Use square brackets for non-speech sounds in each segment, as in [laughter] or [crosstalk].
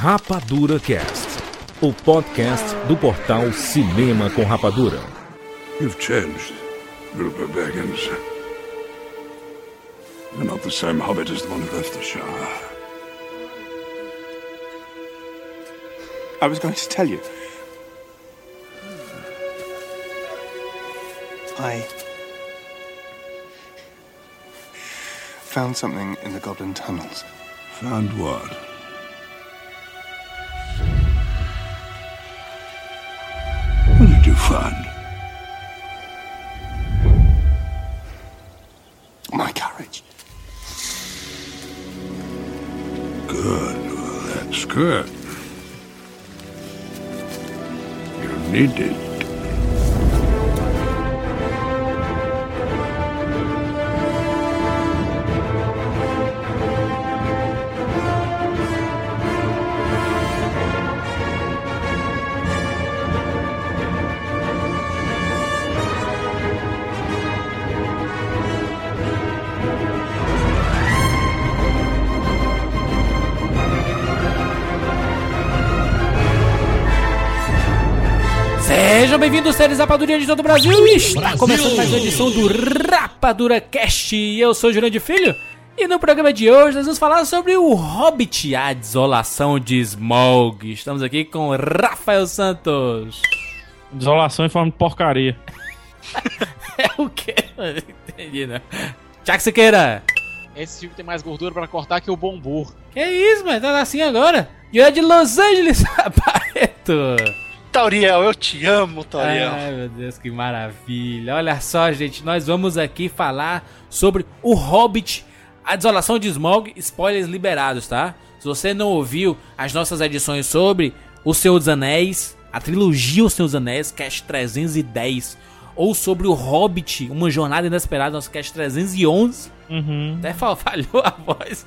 Rapadura Cast, o podcast do portal Cinema com Rapadura. You've changed, Bilbo Baggins. You're not the same hobbit as the one who left the Shire. I was going to tell you. I found something in the goblin tunnels. Found what? fun. My courage. Good. Well, that's good. You need it. Sejam bem-vindos, séries Rapadura de todo o Brasil. Está começando mais uma edição do Rapadura Cast. E eu sou o Jurandir Filho. E no programa de hoje nós vamos falar sobre o Hobbit, a desolação de Smaug. Estamos aqui com Rafael Santos. Desolação em forma de porcaria. [laughs] É o quê? Entendi, né? Tiago Siqueira. Esse filme tem mais gordura pra cortar que o Bombur. Que isso, mano? Tá assim agora? E é de Los Angeles, [laughs] Barreto. Tauriel, eu te amo, Tauriel. Ai, meu Deus, que maravilha. Olha só, gente, nós vamos aqui falar sobre o Hobbit, a desolação de Smaug, spoilers liberados, tá? Se você não ouviu as nossas edições sobre O Senhor dos Anéis, a trilogia O Senhor dos Anéis, Cast 310, ou sobre o Hobbit, Uma Jornada Inesperada, nosso Cast 311, Uhum. até fal- [laughs] falhou a voz.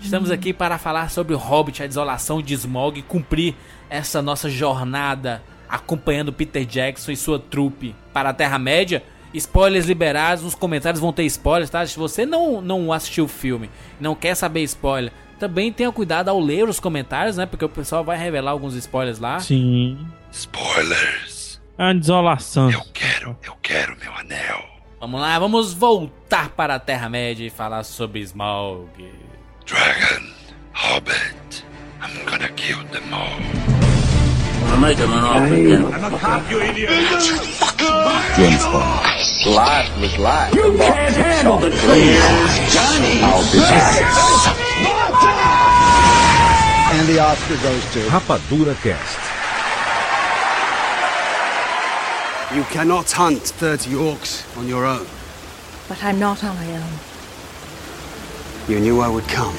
Estamos aqui para falar sobre o Hobbit, a desolação de Smaug e cumprir essa nossa jornada acompanhando Peter Jackson e sua trupe para a Terra-média. Spoilers liberados, nos comentários vão ter spoilers, tá? Se você não, não assistiu o filme, não quer saber spoiler, também tenha cuidado ao ler os comentários, né? Porque o pessoal vai revelar alguns spoilers lá. Sim. Spoilers. É uma desolação. Eu quero, eu quero meu anel. Vamos lá, vamos voltar para a Terra-média e falar sobre Smaug. Dragon, Hobbit. I'm gonna kill them all. I'm making an offer again. I'm a cop, you idiot. James Bond. Life was life. You the can't handle the truth. Johnny. I'll be back. And the Oscar goes to Rapadura Cast. You cannot hunt 30 orcs on your own. But I'm not on my own. You knew I would come.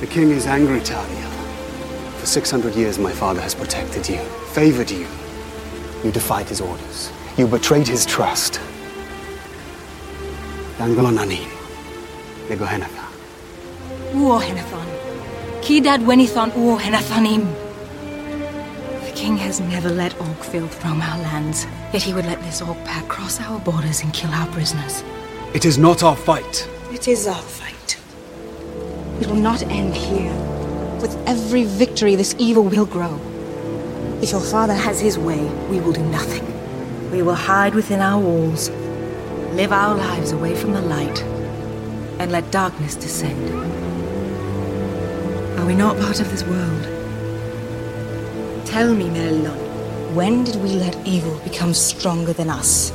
The king is angry, Talia. For 600 years, my father has protected you, favored you. You defied his orders. You betrayed his trust. Dangolonanin. Negohenatha. Uohenathon. Kidad Wenithon Uohenathonim. The king has never let Orcfield roam our lands, yet he would let this Orc pack cross our borders and kill our prisoners. It is not our fight. It is our fight. It will not end here. With every victory, this evil will grow. If your father has his way, we will do nothing. We will hide within our walls, live our lives away from the light, and let darkness descend. Are we not part of this world? Tell me, Melon, when did we let evil become stronger than us?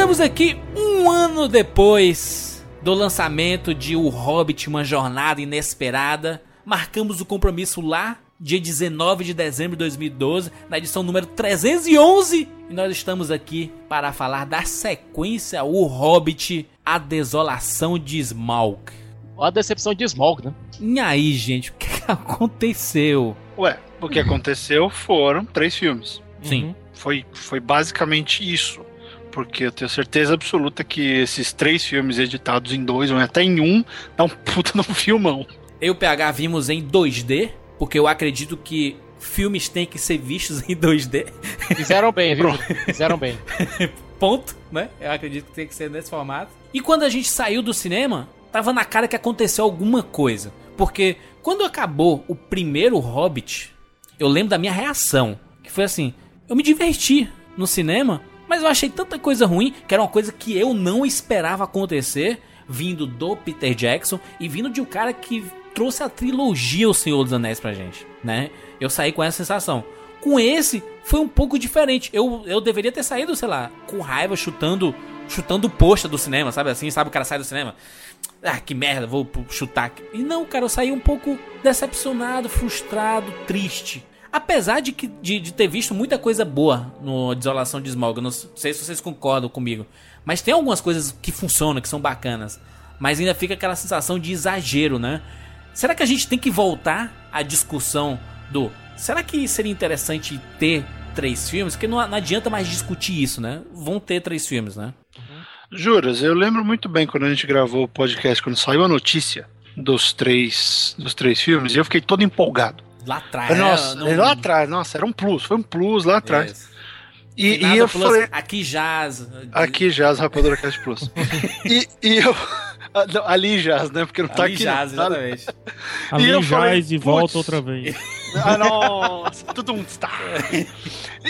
Estamos aqui um ano depois do lançamento de O Hobbit, uma jornada inesperada. Marcamos o compromisso lá, dia 19 de dezembro de 2012, na edição número 311. E nós estamos aqui para falar da sequência O Hobbit, A Desolação de Smaug. Olha a decepção de Smog, né? E aí, gente, o que aconteceu? Ué, o que aconteceu foram três filmes. Sim. Foi, foi basicamente isso. Porque eu tenho certeza absoluta que esses três filmes editados em dois, ou até em um, dá um puta no filmão. Eu e o PH vimos em 2D, porque eu acredito que filmes têm que ser vistos em 2D. Fizeram bem, viu? Fizeram bem. [laughs] Ponto, né? Eu acredito que tem que ser nesse formato. E quando a gente saiu do cinema, tava na cara que aconteceu alguma coisa. Porque quando acabou o primeiro Hobbit, eu lembro da minha reação. Que foi assim: eu me diverti no cinema, mas eu achei tanta coisa ruim que era uma coisa que eu não esperava acontecer, vindo do Peter Jackson e vindo de um cara que trouxe a trilogia O Senhor dos Anéis pra gente, né? Eu saí com essa sensação. Com esse, foi um pouco diferente. Eu, eu deveria ter saído, sei lá, com raiva, chutando chutando o pôster do cinema, sabe assim? Sabe o cara sai do cinema? Ah, que merda, vou chutar. E não, cara, eu saí um pouco decepcionado, frustrado, triste. Apesar de, que, de, de ter visto muita coisa boa no Desolação de Smog, não sei se vocês concordam comigo, mas tem algumas coisas que funcionam, que são bacanas. Mas ainda fica aquela sensação de exagero, né? Será que a gente tem que voltar à discussão do. Será que seria interessante ter três filmes? Porque não, não adianta mais discutir isso, né? Vão ter três filmes, né? Juras, eu lembro muito bem quando a gente gravou o podcast, quando saiu a notícia dos três, dos três filmes, eu fiquei todo empolgado. Lá atrás, Nossa, né? lá atrás, nossa, era um plus, foi um plus lá atrás. Isso. E, e eu plus, falei, Aqui jaz. aqui jaz, Rapadura Cast Plus. [laughs] e, e eu, ah, não, ali jaz, né, porque não tá Ali aqui jaz, não, exatamente. [laughs] Ali eu jaz falei, e volta outra vez. [laughs] Ah, nossa, tudo um está.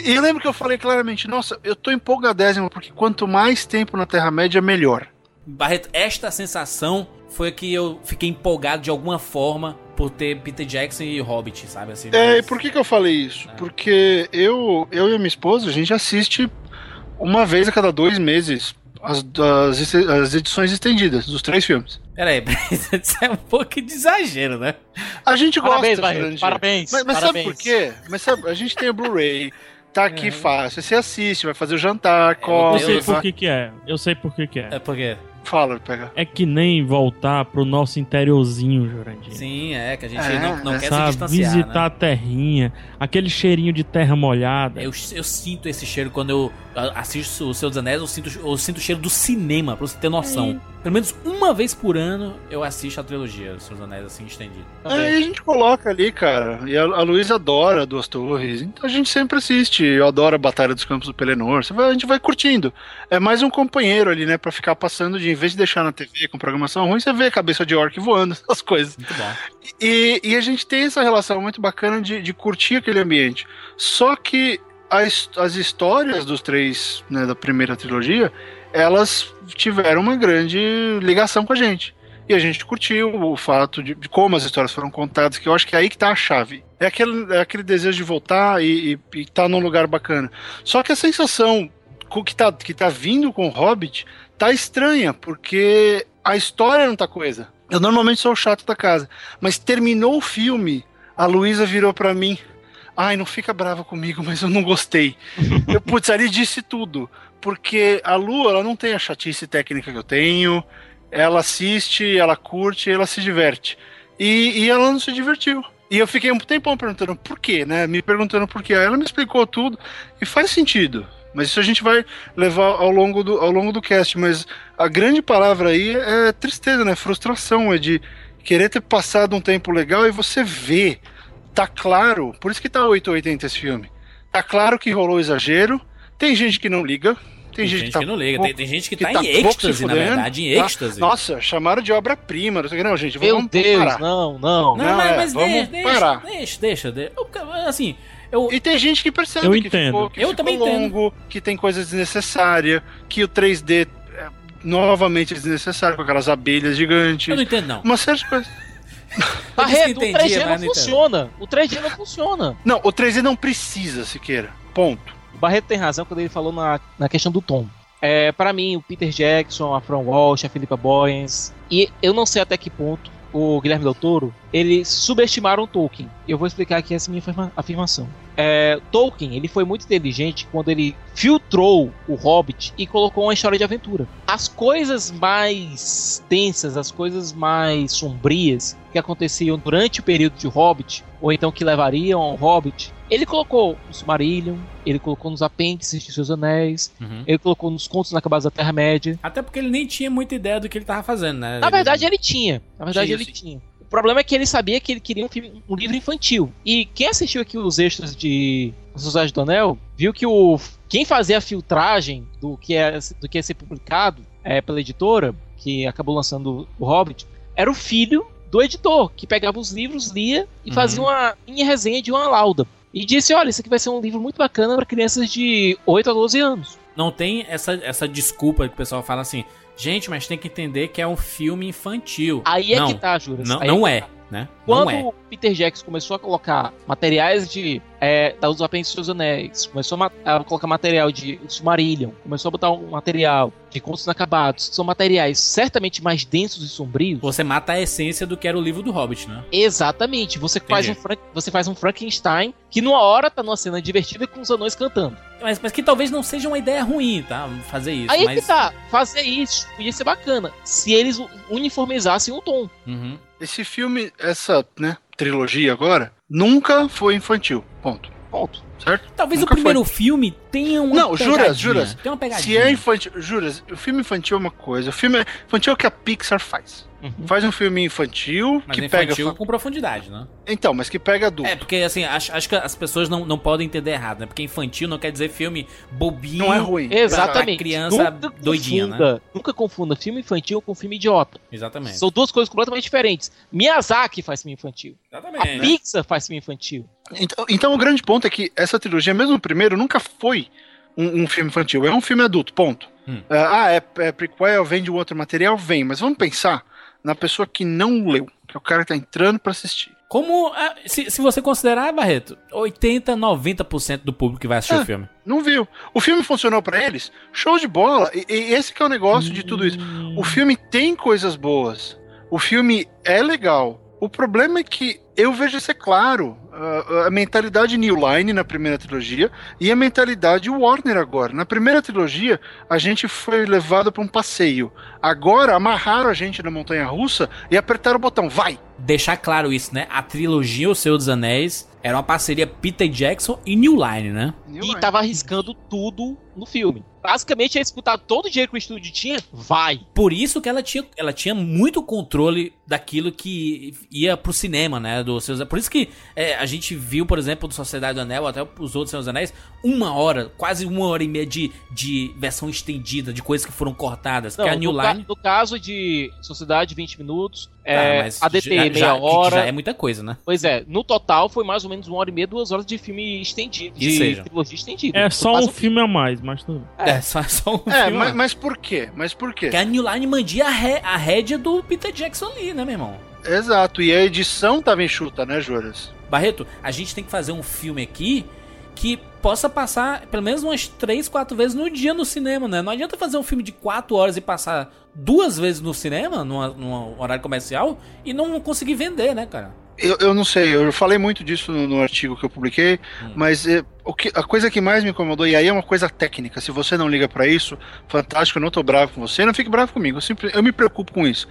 E eu lembro que eu falei claramente, nossa, eu tô empolgadésimo, porque quanto mais tempo na Terra-média, melhor. Barreto, esta sensação foi que eu fiquei empolgado de alguma forma por ter Peter Jackson e Hobbit, sabe? Assim, É, e mas- por que, que eu falei isso? Porque eu, eu e a minha esposa, a gente assiste uma vez a cada dois meses as, as, as edições estendidas dos três filmes. Peraí, [laughs] isso é um pouco de exagero, né? A gente Parabéns, gosta, Barreto, parabéns, Mas, mas sabe parabéns. por quê? Mas sabe, a gente tem o Blu-ray, tá aqui fácil. Você assiste, vai fazer o jantar, come. Eu sei por que que é. Eu sei por que que é. É porque. Fala, pega. É que nem voltar pro nosso interiorzinho, Jurandir. Sim, é, que a gente É, não, não quer se Sabe, distanciar. visitar né? a terrinha, aquele cheirinho de terra molhada. Eu, eu sinto esse cheiro quando eu assisto o Senhor dos Anéis, eu sinto, eu sinto o cheiro do cinema, pra você ter noção. Pelo menos uma vez por ano eu assisto a trilogia dos Anéis assim estendido. Aí a gente coloca ali, cara. E a, a Luísa adora Duas Torres. Então a gente sempre assiste. Eu adoro a Batalha dos Campos do vai- a gente vai curtindo. É mais um companheiro ali, né? Pra ficar passando de, em vez de deixar na TV com programação ruim, você vê a cabeça de orc voando, [laughs] essas coisas. Muito bom. E, e a gente tem essa relação muito bacana de, de curtir aquele ambiente. Só que as, as histórias dos três, né, da primeira trilogia, elas tiveram uma grande ligação com a gente. E a gente curtiu o fato de, de como as histórias foram contadas, que eu acho que é aí que tá a chave. É aquele, é aquele desejo de voltar e, e, e tá num lugar bacana. Só que a sensação que tá, que tá vindo com o Hobbit tá estranha, porque a história não tá coisa. Eu normalmente sou o chato da casa, mas terminou o filme, a Luísa virou pra mim. Ai, não fica brava comigo, mas eu não gostei. [laughs] eu, putz, ali disse tudo. Porque a Lu, ela não tem a chatice técnica que eu tenho. Ela assiste, ela curte, ela se diverte. E, e ela não se divertiu. E eu fiquei um tempão perguntando por quê, né? Me perguntando por quê. Aí ela me explicou tudo e faz sentido. Mas isso a gente vai levar ao longo do, ao longo do cast. Mas a grande palavra aí é tristeza, né? Frustração, é de querer ter passado um tempo legal e você vê. Tá claro, por isso que tá 880 esse filme. Tá claro que rolou exagero. Tem gente que não liga. Tem, Tem gente, tá que não liga, pouco- tem, tem gente que, que tá, tá em êxtase, na verdade, em tá? êxtase. Nossa, chamaram de obra-prima. Não, sei o que. não, gente, Meu vamos Deus, parar. não, não. Não, Não, mas, é, mas vamos deixa, deixa, parar. deixa, deixa, deixa. Eu, assim, eu, E tem gente que percebe Eu que entendo. ficou, que Eu ficou também entendo. longo, que tem coisa desnecessária, que o 3D é novamente desnecessário com aquelas abelhas gigantes. eu não entendo, não. Uma série de coisas. [laughs] Barreto, o entendia, 3G mas não não entendo. funciona. O 3G não funciona. Não, o 3D não precisa, Siqueira. Ponto. O Barreto tem razão quando ele falou na, na questão do tom. É, para mim, o Peter Jackson, a Fran Walsh, a Philippa Boyens, e eu não sei até que ponto o Guilherme Del Toro, eles subestimaram Tolkien. Eu vou explicar aqui essa minha afirma- afirmação. é, Tolkien ele foi muito inteligente quando ele filtrou o Hobbit e colocou uma história de aventura. As coisas mais tensas, as coisas mais sombrias que aconteciam durante o período de Hobbit, ou então que levariam ao Hobbit, ele colocou no Silmarillion, ele colocou nos apêndices de seus anéis, Uhum. ele colocou nos contos inacabados da Terra-média. Até porque ele nem tinha muita ideia do que ele tava fazendo, né? Na verdade, ele tinha. Na verdade, Tinha, ele sim. tinha. O problema é que ele sabia que ele queria um, filme- um livro infantil. E quem assistiu aqui os extras de Sociedade do Anel, viu que o quem fazia a filtragem do que é do que ia ser publicado é, pela editora, que acabou lançando o Hobbit, era o filho do editor, que pegava os livros, lia e Uhum. fazia uma mini resenha de uma lauda. E disse, olha, isso aqui vai ser um livro muito bacana para crianças de 8 a 12 anos. Não tem essa, essa desculpa que o pessoal fala assim, gente, mas tem que entender que é um filme infantil. Aí é não, que tá, Juras. Não, Aí não que é, tá. Né? Quando é. o Peter Jackson começou a colocar materiais de é, dos Apêndices dos Anéis, começou a, a colocar material de Silmarillion, começou a botar um material de Contos Inacabados, são materiais certamente mais densos e sombrios. Você mata a essência do que era o livro do Hobbit, né? Exatamente. Você faz, um você faz um Frankenstein que numa hora tá numa cena divertida com os anões cantando. Mas, mas que talvez não seja uma ideia ruim, tá? Fazer isso. Aí mas... que tá. Fazer isso podia ser bacana se eles uniformizassem o tom. Uhum. Esse filme, essa né, trilogia agora, nunca foi infantil. Ponto. Ponto. Certo? Talvez Nunca o primeiro filme tenha uma Não, juras, juras. Tem uma pegadinha. Se é infantil, juras, o filme infantil é uma coisa. O filme infantil é o que a Pixar faz. Uhum. Faz um filme infantil Mas que infantil pega. com profundidade, né? Então, mas que pega adulto. É, porque assim, acho, acho que as pessoas não, não podem entender errado, né? Porque infantil não quer dizer filme bobinho. Não é ruim. Exatamente. criança nunca doidinha, né? confunda, Nunca confunda filme infantil com filme idiota. Exatamente. São duas coisas completamente diferentes. Miyazaki faz filme infantil. A Exatamente. Pixar faz filme infantil. Então, então o grande ponto é que essa trilogia, mesmo o primeiro, nunca foi um, um filme infantil. É um filme adulto, ponto. Hum. Ah, ah, é, é prequel, vem de um outro material? Vem. Mas vamos pensar na pessoa que não leu. Que é o cara que tá entrando pra assistir. Como, ah, se, se você considerar, Barreto, 80, 90% do público que vai assistir Ah. o filme. Não viu. O filme funcionou pra eles? Show de bola. E, e esse que é o negócio de tudo isso. O filme tem coisas boas. O filme é legal. O problema é que eu vejo isso é claro. A, a mentalidade New Line na primeira trilogia e a mentalidade Warner agora. Na primeira trilogia, a gente foi levado pra um passeio. Agora, amarraram a gente na montanha russa e apertaram o botão. Vai! Deixar claro isso, né? A trilogia O Senhor dos Anéis era uma parceria Peter Jackson e New Line, né? New e Line. tava arriscando tudo no filme. Basicamente, é disputar todo o dinheiro que o estúdio tinha, vai. Por isso que ela tinha, ela tinha muito controle daquilo que ia pro cinema, né? Do seus, por isso que é, a gente viu, por exemplo, do Sociedade do Anel, até os outros Senhor dos Anéis, uma hora, quase uma hora e meia de, de versão estendida, de coisas que foram cortadas. Não, que a New no, ca- Line. no caso de Sociedade, 20 minutos. Tá, É, mas ADT, já- meia já- hora. já é muita coisa, né? Pois é, no total foi mais ou menos uma hora e meia, duas horas de filme estendido. De seja. trilogia estendida. É só um filme a mais, mas tudo. bem. É, só, só um É, filme, mas, né? mas por quê? Mas por quê? Que a New Line mandia a, ré, a rédea do Peter Jackson ali, né, meu irmão? Exato. E a edição tava enxuta, né, Juras? Barreto, a gente tem que fazer um filme aqui que possa passar pelo menos umas 3, 4 vezes no dia no cinema, né? Não adianta fazer um filme de 4 horas e passar duas vezes no cinema, num horário comercial, e não conseguir vender, né, cara? Eu, eu não sei, eu falei muito disso no, no artigo que eu publiquei, Hum. mas é, o que, a coisa que mais me incomodou, e aí é uma coisa técnica, se você não liga pra isso, fantástico, eu não tô bravo com você, não fique bravo comigo, eu, sempre, eu me preocupo com isso.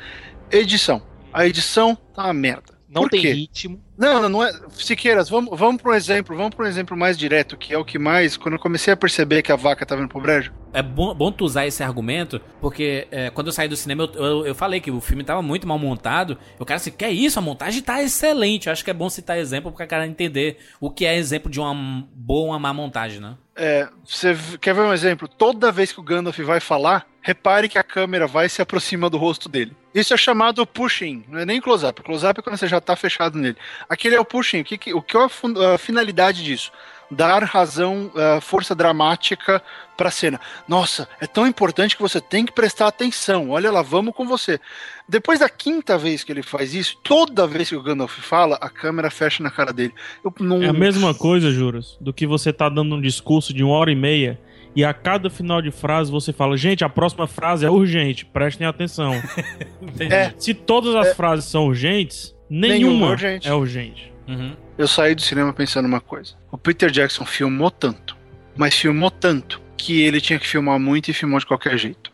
Edição. A edição tá uma merda. Não Por tem quê? ritmo. Não, não, não é. Siqueiras, vamos, vamos para um exemplo, vamos para um exemplo mais direto, que é o que mais. Quando eu comecei a perceber que a vaca tava indo pro brejo. É bom, bom tu usar esse argumento, porque é, quando eu saí do cinema, eu, eu, eu falei que o filme tava muito mal montado. Eu quero assim, que é isso? A montagem tá excelente. Eu acho que é bom citar exemplo pra cara entender o que é exemplo de uma boa ou uma má montagem, né? É, você quer ver um exemplo? Toda vez que o Gandalf vai falar, repare que a câmera vai e se aproxima do rosto dele. Isso é chamado pushing, não é nem close-up. Close-up é quando você já tá fechado nele. Aquele é o pushing. O que, que- o que é a, a finalidade disso? Dar razão, ah, força dramática pra cena. Nossa, é tão importante que você tem que prestar atenção. Olha lá, vamos com você. Depois da quinta vez que ele faz isso, toda vez que o Gandalf fala, a câmera fecha na cara dele. Eu não, É a mesma coisa, Juras, do que você tá dando um discurso de uma hora e meia e a cada final de frase você fala, gente, a próxima frase é urgente, prestem atenção. [laughs] É. Se todas as frases são urgentes, Nenhuma nenhuma é urgente. é urgente. Uhum. eu saí do cinema pensando uma coisa. O Peter Jackson filmou tanto, mas filmou tanto que ele tinha que filmar muito e filmou de qualquer jeito.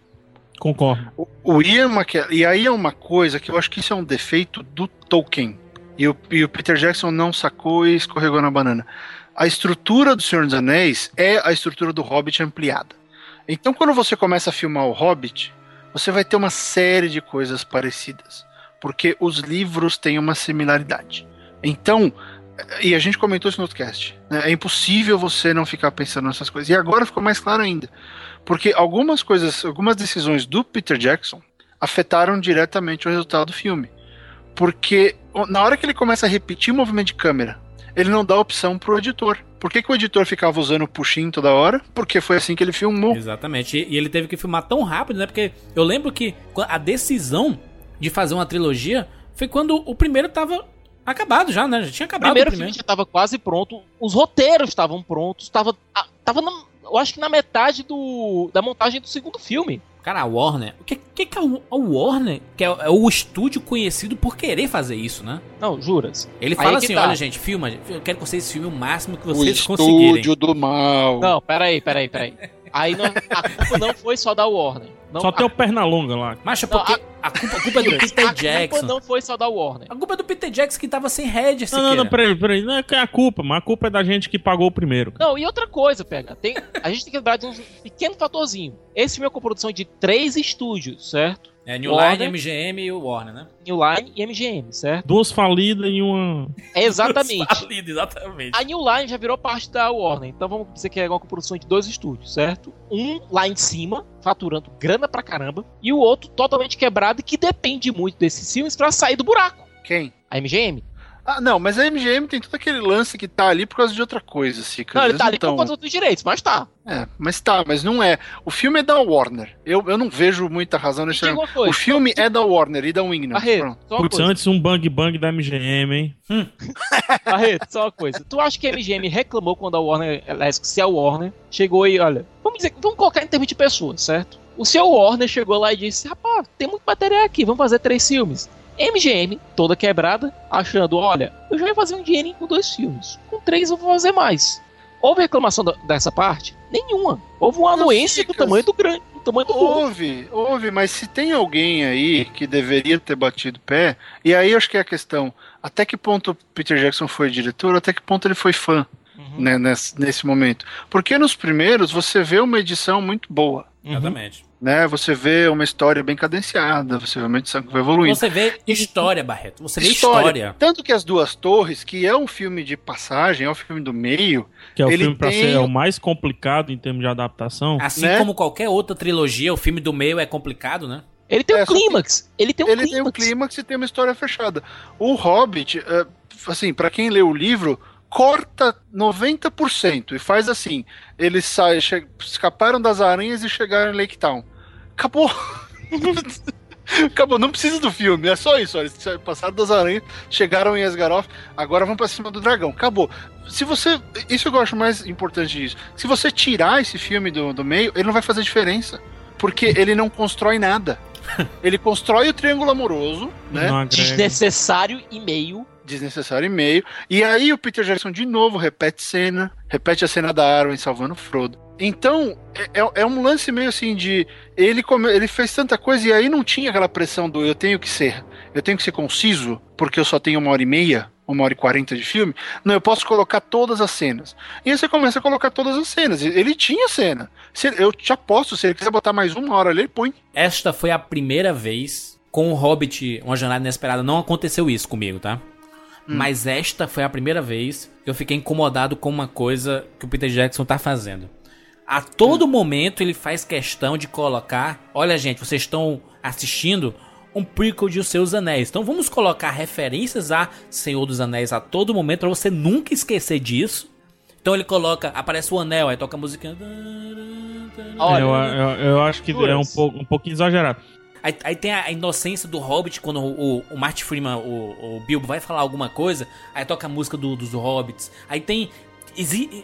Concordo. O, o Ian McKellen, e aí é uma coisa que eu acho que isso é um defeito do Tolkien. E o, e o Peter Jackson não sacou e escorregou na banana. A estrutura do Senhor dos Anéis é a estrutura do Hobbit ampliada. Então, quando você começa a filmar o Hobbit, você vai ter uma série de coisas parecidas, porque os livros têm uma similaridade. Então, e a gente comentou isso no outro cast, né? é impossível você não ficar pensando nessas coisas. E agora ficou mais claro ainda, porque algumas coisas, algumas decisões do Peter Jackson afetaram diretamente o resultado do filme. Porque na hora que ele começa a repetir o movimento de câmera, ele não dá opção pro editor. Por que, que o editor ficava usando o puxinho toda hora? Porque foi assim que ele filmou. Exatamente. E ele teve que filmar tão rápido, né? Porque eu lembro que a decisão de fazer uma trilogia foi quando o primeiro tava acabado já, né? Já tinha acabado o primeiro, o primeiro. filme já tava quase pronto, os roteiros estavam prontos, tava, tava na, eu acho que na metade do, da montagem do segundo filme. Cara, a Warner. O que, que, que é o, a Warner? Que é, é, o estúdio conhecido por querer fazer isso, né? Não, juras. Ele fala é assim: tá. olha, gente, filma. Eu quero que vocês filmem o máximo que O vocês conseguirem. estúdio do mal. Não, peraí, peraí, peraí. Aí não, a culpa não foi só da Warner. Não, Só a, tem o Pernalonga lá. Mas é Não, porque a, culpa, a culpa é do Peter [laughs] a culpa Jackson. não foi só da Warner. A culpa é do Peter Jackson que tava sem head, Não, não, não, peraí, peraí. Não é que é a culpa, mas a culpa é da gente que pagou o primeiro. Não, e outra coisa, pega. Tem, a gente tem que lembrar de um pequeno fatorzinho. Esse filme é com produção de três estúdios, certo? É New Warner. Line, MGM e o Warner, né? New Line e MGM, certo? Duas falidas e uma. É exatamente. Falido, exatamente. A New Line já virou parte da Warner, então vamos dizer que é uma produção de dois estúdios, certo? Um lá em cima, faturando grana pra caramba, e o outro totalmente quebrado e que depende muito desses filmes pra sair do buraco. Quem? A MGM? Ah, não, mas a MGM tem todo aquele lance que tá ali por causa de outra coisa, Cica. Não, ele tá ali tão- por conta dos direitos, mas tá. É, mas tá, mas não é. O filme é da Warner. Eu, eu não vejo muita razão nesse coisa. O filme é da Warner e da Wingnut. Putz, antes um bang bang da MGM, hein? [laughs] Barreto, só uma coisa. Tu acha que a MGM reclamou quando a Warner, se a Warner chegou e, olha, vamos dizer, vamos colocar em termos de pessoas, certo? O seu Warner chegou lá e disse, rapaz, tem muito material aqui, vamos fazer três filmes. MGM, toda quebrada, achando, olha, eu já ia fazer um dinheirinho com dois filmes. Com três eu vou fazer mais. Houve reclamação da- dessa parte? Nenhuma. Houve uma anuência do tamanho do grande, do tamanho do. Houve, houve, mas se tem alguém aí que deveria ter batido pé, e aí eu acho que é a questão, até que ponto o Peter Jackson foi diretor, até que ponto ele foi fã, Uhum. né, nesse, nesse momento. Porque nos primeiros você vê uma edição muito boa, Exatamente. Né, você vê uma história bem cadenciada, você vê uma edição que vai evoluindo. Você vê história, Barreto. Você vê história. Tanto que As Duas Torres, que é um filme de passagem, é um filme do meio, Que é o Ele filme pra tem- ser é o mais complicado em termos de adaptação. Assim Né? como qualquer outra trilogia, o filme do meio é complicado, né? Ele tem um É, que- clímax. Ele tem um ele tem um clímax. clímax e tem uma história fechada. O Hobbit, é, assim, pra quem lê o livro, corta 90% e faz assim: eles saem, escaparam das aranhas e chegaram em Lake Town. Acabou. [laughs] Acabou, não precisa do filme, é só isso. Olha, eles passaram das aranhas, chegaram em Esgaroth, agora vão pra cima do dragão. Acabou. Se você. Isso que eu acho mais importante disso. Se você tirar esse filme do, do meio, ele não vai fazer diferença. Porque ele não constrói nada. [laughs] Ele constrói o triângulo amoroso, né? Desnecessário e meio. Desnecessário e meio. E aí o Peter Jackson de novo repete cena, repete a cena da Arwen salvando o Frodo. Então, é, é- é um lance meio assim de. Ele, come- ele fez tanta coisa e aí não tinha aquela pressão do eu tenho que ser. Eu tenho que ser conciso, porque eu só tenho uma hora e meia, uma hora e quarenta de filme. Não, eu posso colocar todas as cenas. E aí você começa a colocar todas as cenas. Ele tinha cena. Se eu te aposto, se ele quiser botar mais uma hora ali, ele põe. Esta foi a primeira vez com o Hobbit, Uma Jornada Inesperada. Não aconteceu isso comigo, tá? Mas esta foi a primeira vez que eu fiquei incomodado com uma coisa que o Peter Jackson tá fazendo. A todo momento ele faz questão de colocar. Olha, gente, vocês estão assistindo um prequel de Os Seus Anéis. Então vamos colocar referências a Senhor dos Anéis a todo momento pra você nunca esquecer disso. Então ele coloca, aparece o anel, aí toca a música. Olha, eu, eu, eu acho que é um, pouco, um pouquinho exagerado. Aí, aí tem a inocência do Hobbit quando o, o, o Martin Freeman, o, o Bilbo, vai falar alguma coisa, aí toca a música do- dos Hobbits. Aí tem.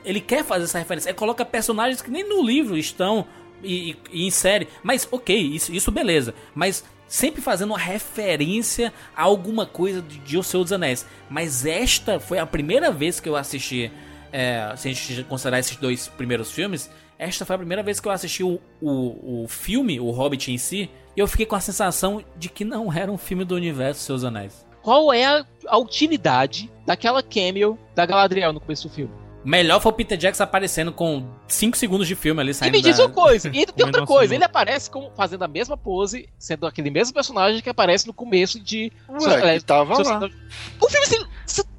Ele quer fazer essa referência. Aí coloca personagens que nem no livro estão e, e- e insere. Mas ok, isso, isso beleza. Mas sempre fazendo uma referência a alguma coisa de, de O Senhor dos Anéis. Mas esta foi a primeira vez que eu assisti, é, se a gente considerar esses dois primeiros filmes, esta foi a primeira vez que eu assisti o, o, o filme, o Hobbit em si, e eu fiquei com a sensação de que não era um filme do universo Seus Anéis. Qual é a, a utilidade daquela cameo da Galadriel no começo do filme? Melhor foi o Peter Jackson aparecendo com 5 segundos de filme ali E saindo me diz da... uma coisa, e ainda [laughs] tem outra coisa, ele aparece como, fazendo a mesma pose, sendo aquele mesmo personagem que aparece no começo de. Ué, que tava Seus- lá. O filme tem,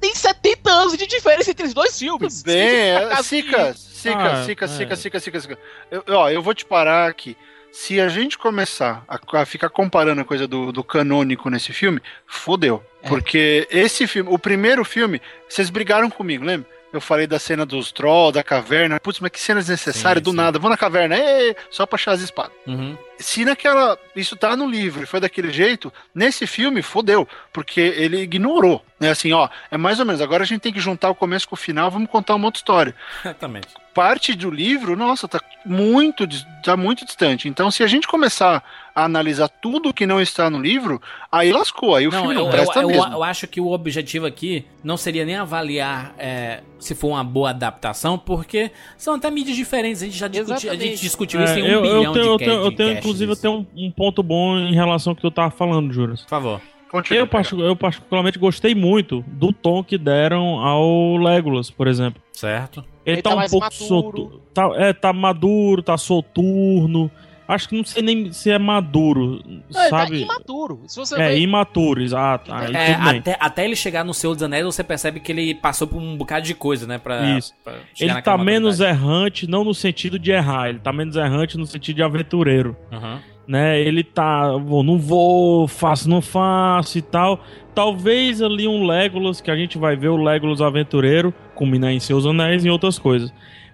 tem 70 anos de diferença entre os dois filmes. Bem, Significa é, Sica, Sica, Ah, Sica, é. Sica, Sica, Sica, Sica. Eu, ó, eu vou te parar aqui. Se a gente começar a, a ficar comparando a coisa do, do canônico nesse filme, fodeu. É. Porque esse filme, o primeiro filme, vocês brigaram comigo, lembra? Eu falei da cena dos Troll, da caverna. Putz, mas que cena desnecessária, do sim. nada. Vou na caverna, ê, só pra achar as espadas. Uhum. Se naquela. Isso tá no livro e foi daquele jeito, nesse filme, fodeu. Porque ele ignorou. Né? Assim, ó, é mais ou menos. Agora a gente tem que juntar o começo com o final, vamos contar uma outra história [laughs] Exatamente. parte do livro, nossa, tá muito, tá muito distante. Então, se a gente começar a analisar tudo que não está no livro, aí lascou, aí o Não, filme não eu, presta eu, eu, mesmo. eu acho que o objetivo aqui não seria nem avaliar é, se for uma boa adaptação, porque são até mídias diferentes. A gente já discutiu, a gente discutiu É, isso em um eu, bilhão eu tenho, de eu tenho, eu tenho inclusive, eu tenho um, um ponto bom em relação ao que tu tava falando, Juras. Por favor. Eu, eu particularmente gostei muito do tom que deram ao Legolas, por exemplo. Certo. Ele, Ele tá, tá um mais pouco maduro. solto. Tá, é, tá maduro, tá soturno. Acho que não sei nem se é maduro, Não, ele tá sabe? imaturo. Se você é, vê- imaturo, exato. Aí É, até, até ele chegar no Senhor dos Anéis, você percebe que ele passou por um bocado de coisa, né? Pra, Isso. pra Ele tá menos errante, não no sentido de errar, ele tá menos errante no sentido de aventureiro. Uhum. né? Ele tá, vou, não vou, faço, não faço e tal. Talvez ali um Legolas, que a gente vai ver o Legolas aventureiro, combinar em seus anéis e outras coisas.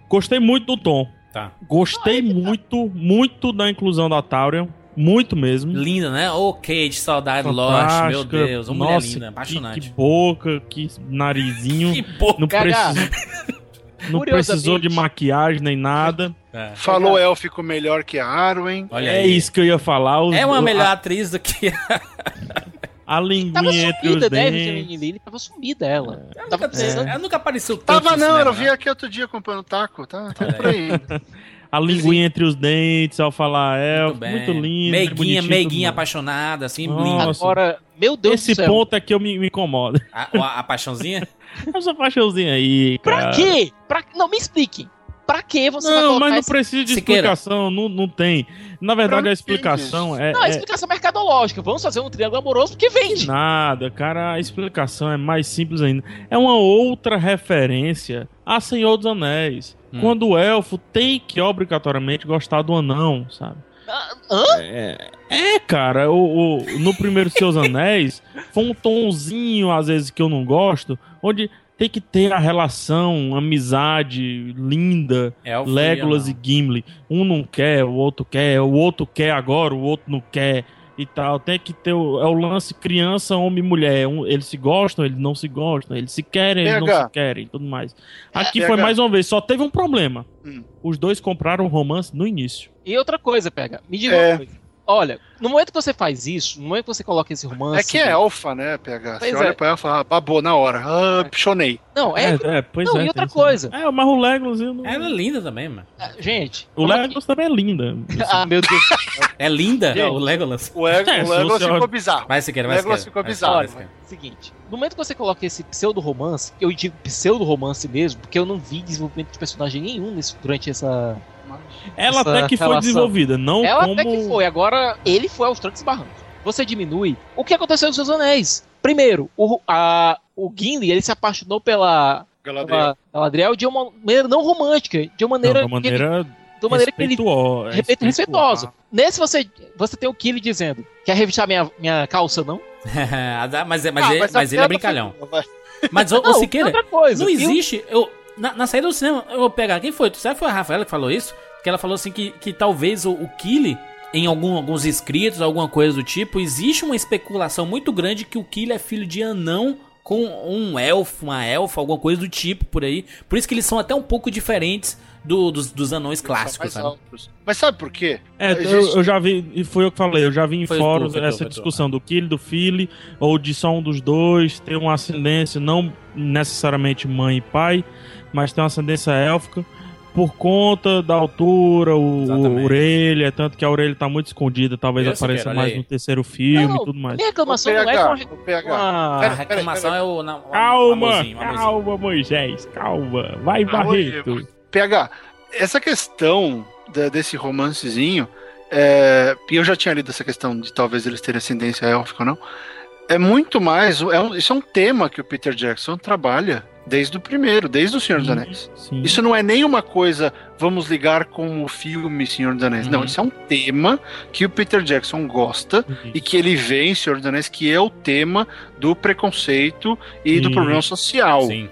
Gostei muito do tom. Tá. Gostei muito, muito da inclusão da Taurian. Muito mesmo. Linda, né? Ô, Kate, saudade, Lost, meu Fantástica. Deus. Uma mulher Nossa, linda, que- apaixonante. Que, boca, que narizinho. [laughs] Que porra. Não [laughs] não precisou de maquiagem nem nada. É. Falou élfico melhor que a Arwen. Olha é aí. isso que eu ia falar. os- É uma a- melhor atriz do que. [laughs] A, Tava linguinha entre os sumida, né, dentes. Lilly? Tava sumida ela. Ela Tava nunca, precisando. ela nunca apareceu tanto Tava não, cinema, eu vi aqui outro dia comprando taco, tá, tá por aí. [laughs] A linguinha entre os dentes ao falar é Muito muito lindo. Meiguinha, tudo meiguinha bom. apaixonada, assim, linda. Agora, meu Deus Esse do céu. ponto é que eu me, me incomodo. A, a, a paixãozinha? [laughs] Essa paixãozinha aí, cara. Pra quê? Pra... Não, me explique. Pra que você vai Não, colocar mas não esse- precisa de Siqueira. explicação, não, não tem. Na verdade, Pra a explicação é, Não, a é explicação mercadológica. Vamos fazer um triângulo amoroso porque vende. nada, cara. A explicação é mais simples ainda. É uma outra referência a Senhor dos Anéis. Hum. Quando o elfo tem que obrigatoriamente gostar do anão, sabe? Ah, Hã? É, cara, o, o- no primeiro Seus Anéis foi um tonzinho, às vezes, que eu não gosto, onde tem que ter a relação, amizade linda, Elfo Legolas e e Gimli. Um não quer, o outro quer, o outro quer agora, o outro não quer e tal. Tem que ter o, é o lance criança, homem e mulher. Um, eles se gostam, eles não se gostam, eles se querem, eles não se querem, tudo mais. Aqui PH. foi mais uma vez, só teve um problema. Hum. Os dois compraram o romance no início. E outra coisa, pega. Me diga É. uma coisa. Olha, no momento que você faz isso, no momento que você coloca esse romance. É que é elfa, né, PH? Você Pois olha é. pra ela e fala, ah, babou na hora. Ah, pichonei. Não, é. é, pois não, é, e outra tem coisa. isso. É, mas o Legolas. Não... Ela é linda também, mano. Ah, Gente. O é que- Legolas também é linda. [laughs] Ah, meu Deus. É linda Gente. o Legolas. O, Ego, [laughs] É, o se Legolas você- ficou bizarro. Vai, Siqueira, vai, Legolas Siqueira. ficou Vai, bizarro, vai, Siqueira. Seguinte, no momento que você coloca esse pseudo-romance, eu digo pseudo-romance mesmo, porque eu não vi desenvolvimento de personagem nenhum nesse, durante essa. Ela Essa até que foi relação. desenvolvida, não Ela como... até que foi, agora ele foi aos trancos e barrancos. Você diminui. O que aconteceu nos seus anéis? Primeiro, o, a, o Gimli, ele se apaixonou pela, Galadriel. pela Galadriel de uma maneira não romântica, de uma Não, maneira, de uma maneira, de uma maneira que ele respeito, respeitosa. Nesse você, você tem o Killy dizendo: Quer revistar minha, minha calça, não? [laughs] mas é- mas, Ah, ele, mas mas a ele é brincalhão. foi-. Mas, ô Não, Siqueira, não o- existe. Eu, na, na saída do cinema, eu vou pegar. Quem foi? Será que foi a Rafaela que falou isso? Que ela falou assim que, que talvez o, o Killy, em algum, alguns escritos, alguma coisa do tipo, existe uma especulação muito grande que o Killy é filho de anão com um elfo, uma elfa, alguma coisa do tipo por aí. Por isso que eles são até um pouco diferentes do- dos, dos anões clássicos, sabe? altos. Mas sabe por quê? É, eu, Existe- eu já vi, e foi eu que falei, eu já vi em Foi tu, fóruns tu, essa tu. discussão do Kill, do Philly, ou de só um dos dois, ter uma ascendência, não necessariamente mãe e pai, mas tem uma ascendência élfica, por conta da altura, o, o orelha, tanto que a orelha tá muito escondida, talvez Eu apareça mais aí. no terceiro filme Não, e tudo mais. Minha reclamação não é PH, com a, o PH. com a- reclamação é o. Na, o Calma, amorzinho, o amorzinho. calma, Moisés, calma. Vai, Calma, Barreto. PH, essa questão da- desse romancezinho, é, e eu já tinha lido essa questão de talvez eles terem ascendência élfica ou não, é muito mais, é um- isso é um tema que o Peter Jackson trabalha desde o primeiro, desde o Senhor dos Anéis. Sim. Isso não é nenhuma coisa, vamos ligar com o filme Senhor dos Anéis. Não, Uhum. isso é um tema que o Peter Jackson gosta e que ele vê em Senhor dos Anéis, que é o tema do preconceito e do Sim. problema social. Sim.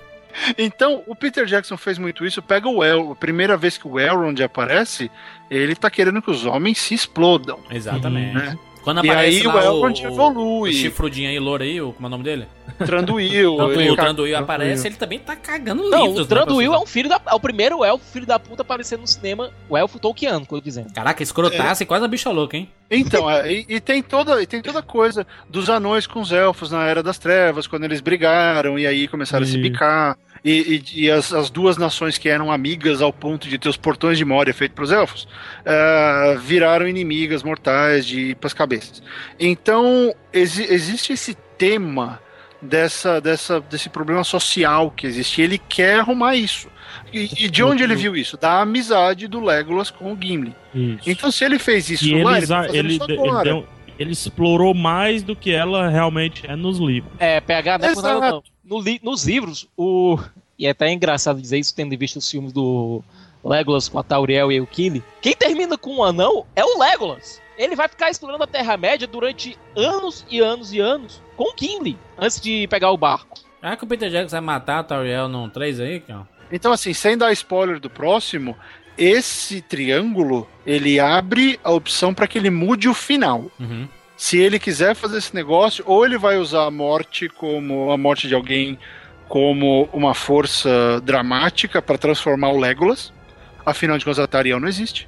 Então, o Peter Jackson fez muito isso. Pega o El, a primeira vez que o Elrond aparece, ele tá querendo que os homens se explodam. Exatamente. Né? Quando E aparece aí lá o Elrond o, evolui. o chifrudinho aí, louro aí, o- como é o nome dele? Tranduil. [laughs] O Tranduil aparece, ele também tá cagando Não, livros. o Tranduil é um filho da. É o primeiro elfo, filho da puta, aparecendo no cinema. O elfo Tolkiano, que eu tô dizendo. Caraca, escrotaço e quase a bicha louca, hein? Então, é, e, e tem toda, e tem toda coisa dos anões com os elfos na Era das Trevas, quando eles brigaram e aí começaram a se bicar. E, e- e as, as duas nações que eram amigas ao ponto de ter os portões de Moria feitos para os elfos ah, viraram inimigas mortais de pras cabeças. Então, exi- existe esse tema dessa, dessa, desse problema social que existe. E ele quer arrumar isso. E, e de onde ele viu isso? Da amizade do Legolas com o Gimli. Isso. Então, se ele fez isso E lá, ele, ele, tá ele, isso ele, deu- ele explorou mais do que ela realmente é nos livros. É, PH, não é por nada, não. No li- nos livros, o. E é até engraçado dizer isso, tendo visto os filmes do Legolas com a Tauriel e o Kili. Quem termina com um anão é o Legolas. Ele vai ficar explorando a Terra-média durante anos e anos e anos com o Gimli, antes de pegar o barco. Ah, que o Peter Jackson vai matar a Tauriel num 3 aí, cara. Então, assim, sem dar spoiler do próximo, esse triângulo ele abre a opção para que ele mude o final. Uhum. Se ele quiser fazer esse negócio, ou ele vai usar a morte como a morte de alguém como uma força dramática para transformar o Legolas. Afinal de contas, a Tariel não existe.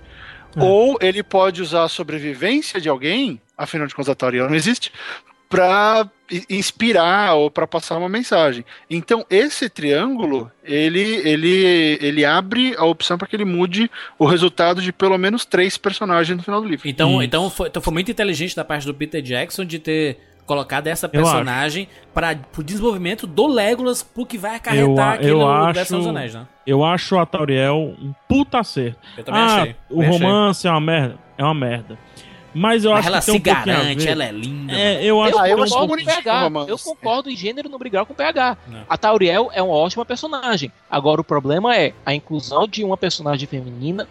É. Ou ele pode usar a sobrevivência de alguém, afinal de contas, a Tariel não existe, para inspirar ou para passar uma mensagem. Então, esse triângulo, ele, ele, ele abre a opção para que ele mude o resultado de pelo menos três personagens no final do livro. Então, Isso. então, foi, então foi muito inteligente da parte do Peter Jackson de ter colocado essa Eu personagem para o desenvolvimento do Legolas pro que vai Eu acarretar a- aqui eu no acho- universo dos Anéis, né? Eu acho a Tauriel um puta acerto. Eu também ah, achei. o também achei. romance é uma merda. É uma merda. Mas eu Mas acho ela que tem se um pouquinho a garante, ver. ela é linda. É, eu acho Eu, Ah, que eu um acho concordo com bonitinho o PH. romance. Eu concordo em gênero não brigar com o PH. Não. A Tauriel é uma ótima personagem. Agora o problema é a inclusão de uma personagem feminina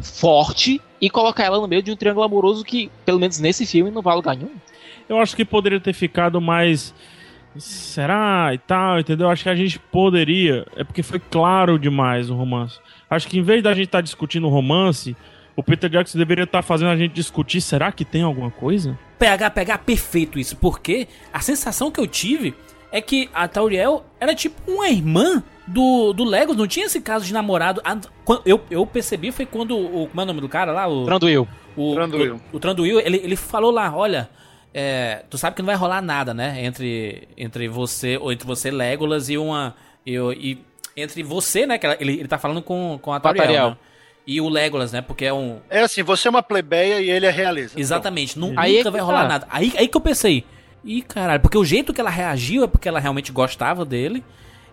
forte e colocar ela no meio de um triângulo amoroso que, pelo menos nesse filme, não vai a lugar nenhum. Eu acho que poderia ter ficado mais. Será? E tal, entendeu? Acho que a gente poderia. É porque foi claro demais o romance. Acho que em vez da gente estar discutindo o romance, o Peter Jackson deveria estar fazendo a gente discutir: será que tem alguma coisa? PH, PH, perfeito isso, porque a sensação que eu tive é que a Tauriel era tipo uma irmã do, do Legos, não tinha esse caso de namorado. Eu, eu percebi foi quando o. Como é o nome do cara lá? O, Tranduil. o, Tranduil. O, o Tranduil, ele, ele falou lá, olha. é, tu sabe que não vai rolar nada, né? Entre, entre você, ou entre você, Legolas, e uma. E, e entre você, né? Que ela- ele, ele tá falando com, com a. Tauriel. né? E o Legolas, né? Porque é um. É assim, você é uma plebeia e ele é realeza. Exatamente, Aí é nunca que vai rolar tá. nada. Aí, aí que eu pensei, ih, caralho, porque o jeito que ela reagiu é porque ela realmente gostava dele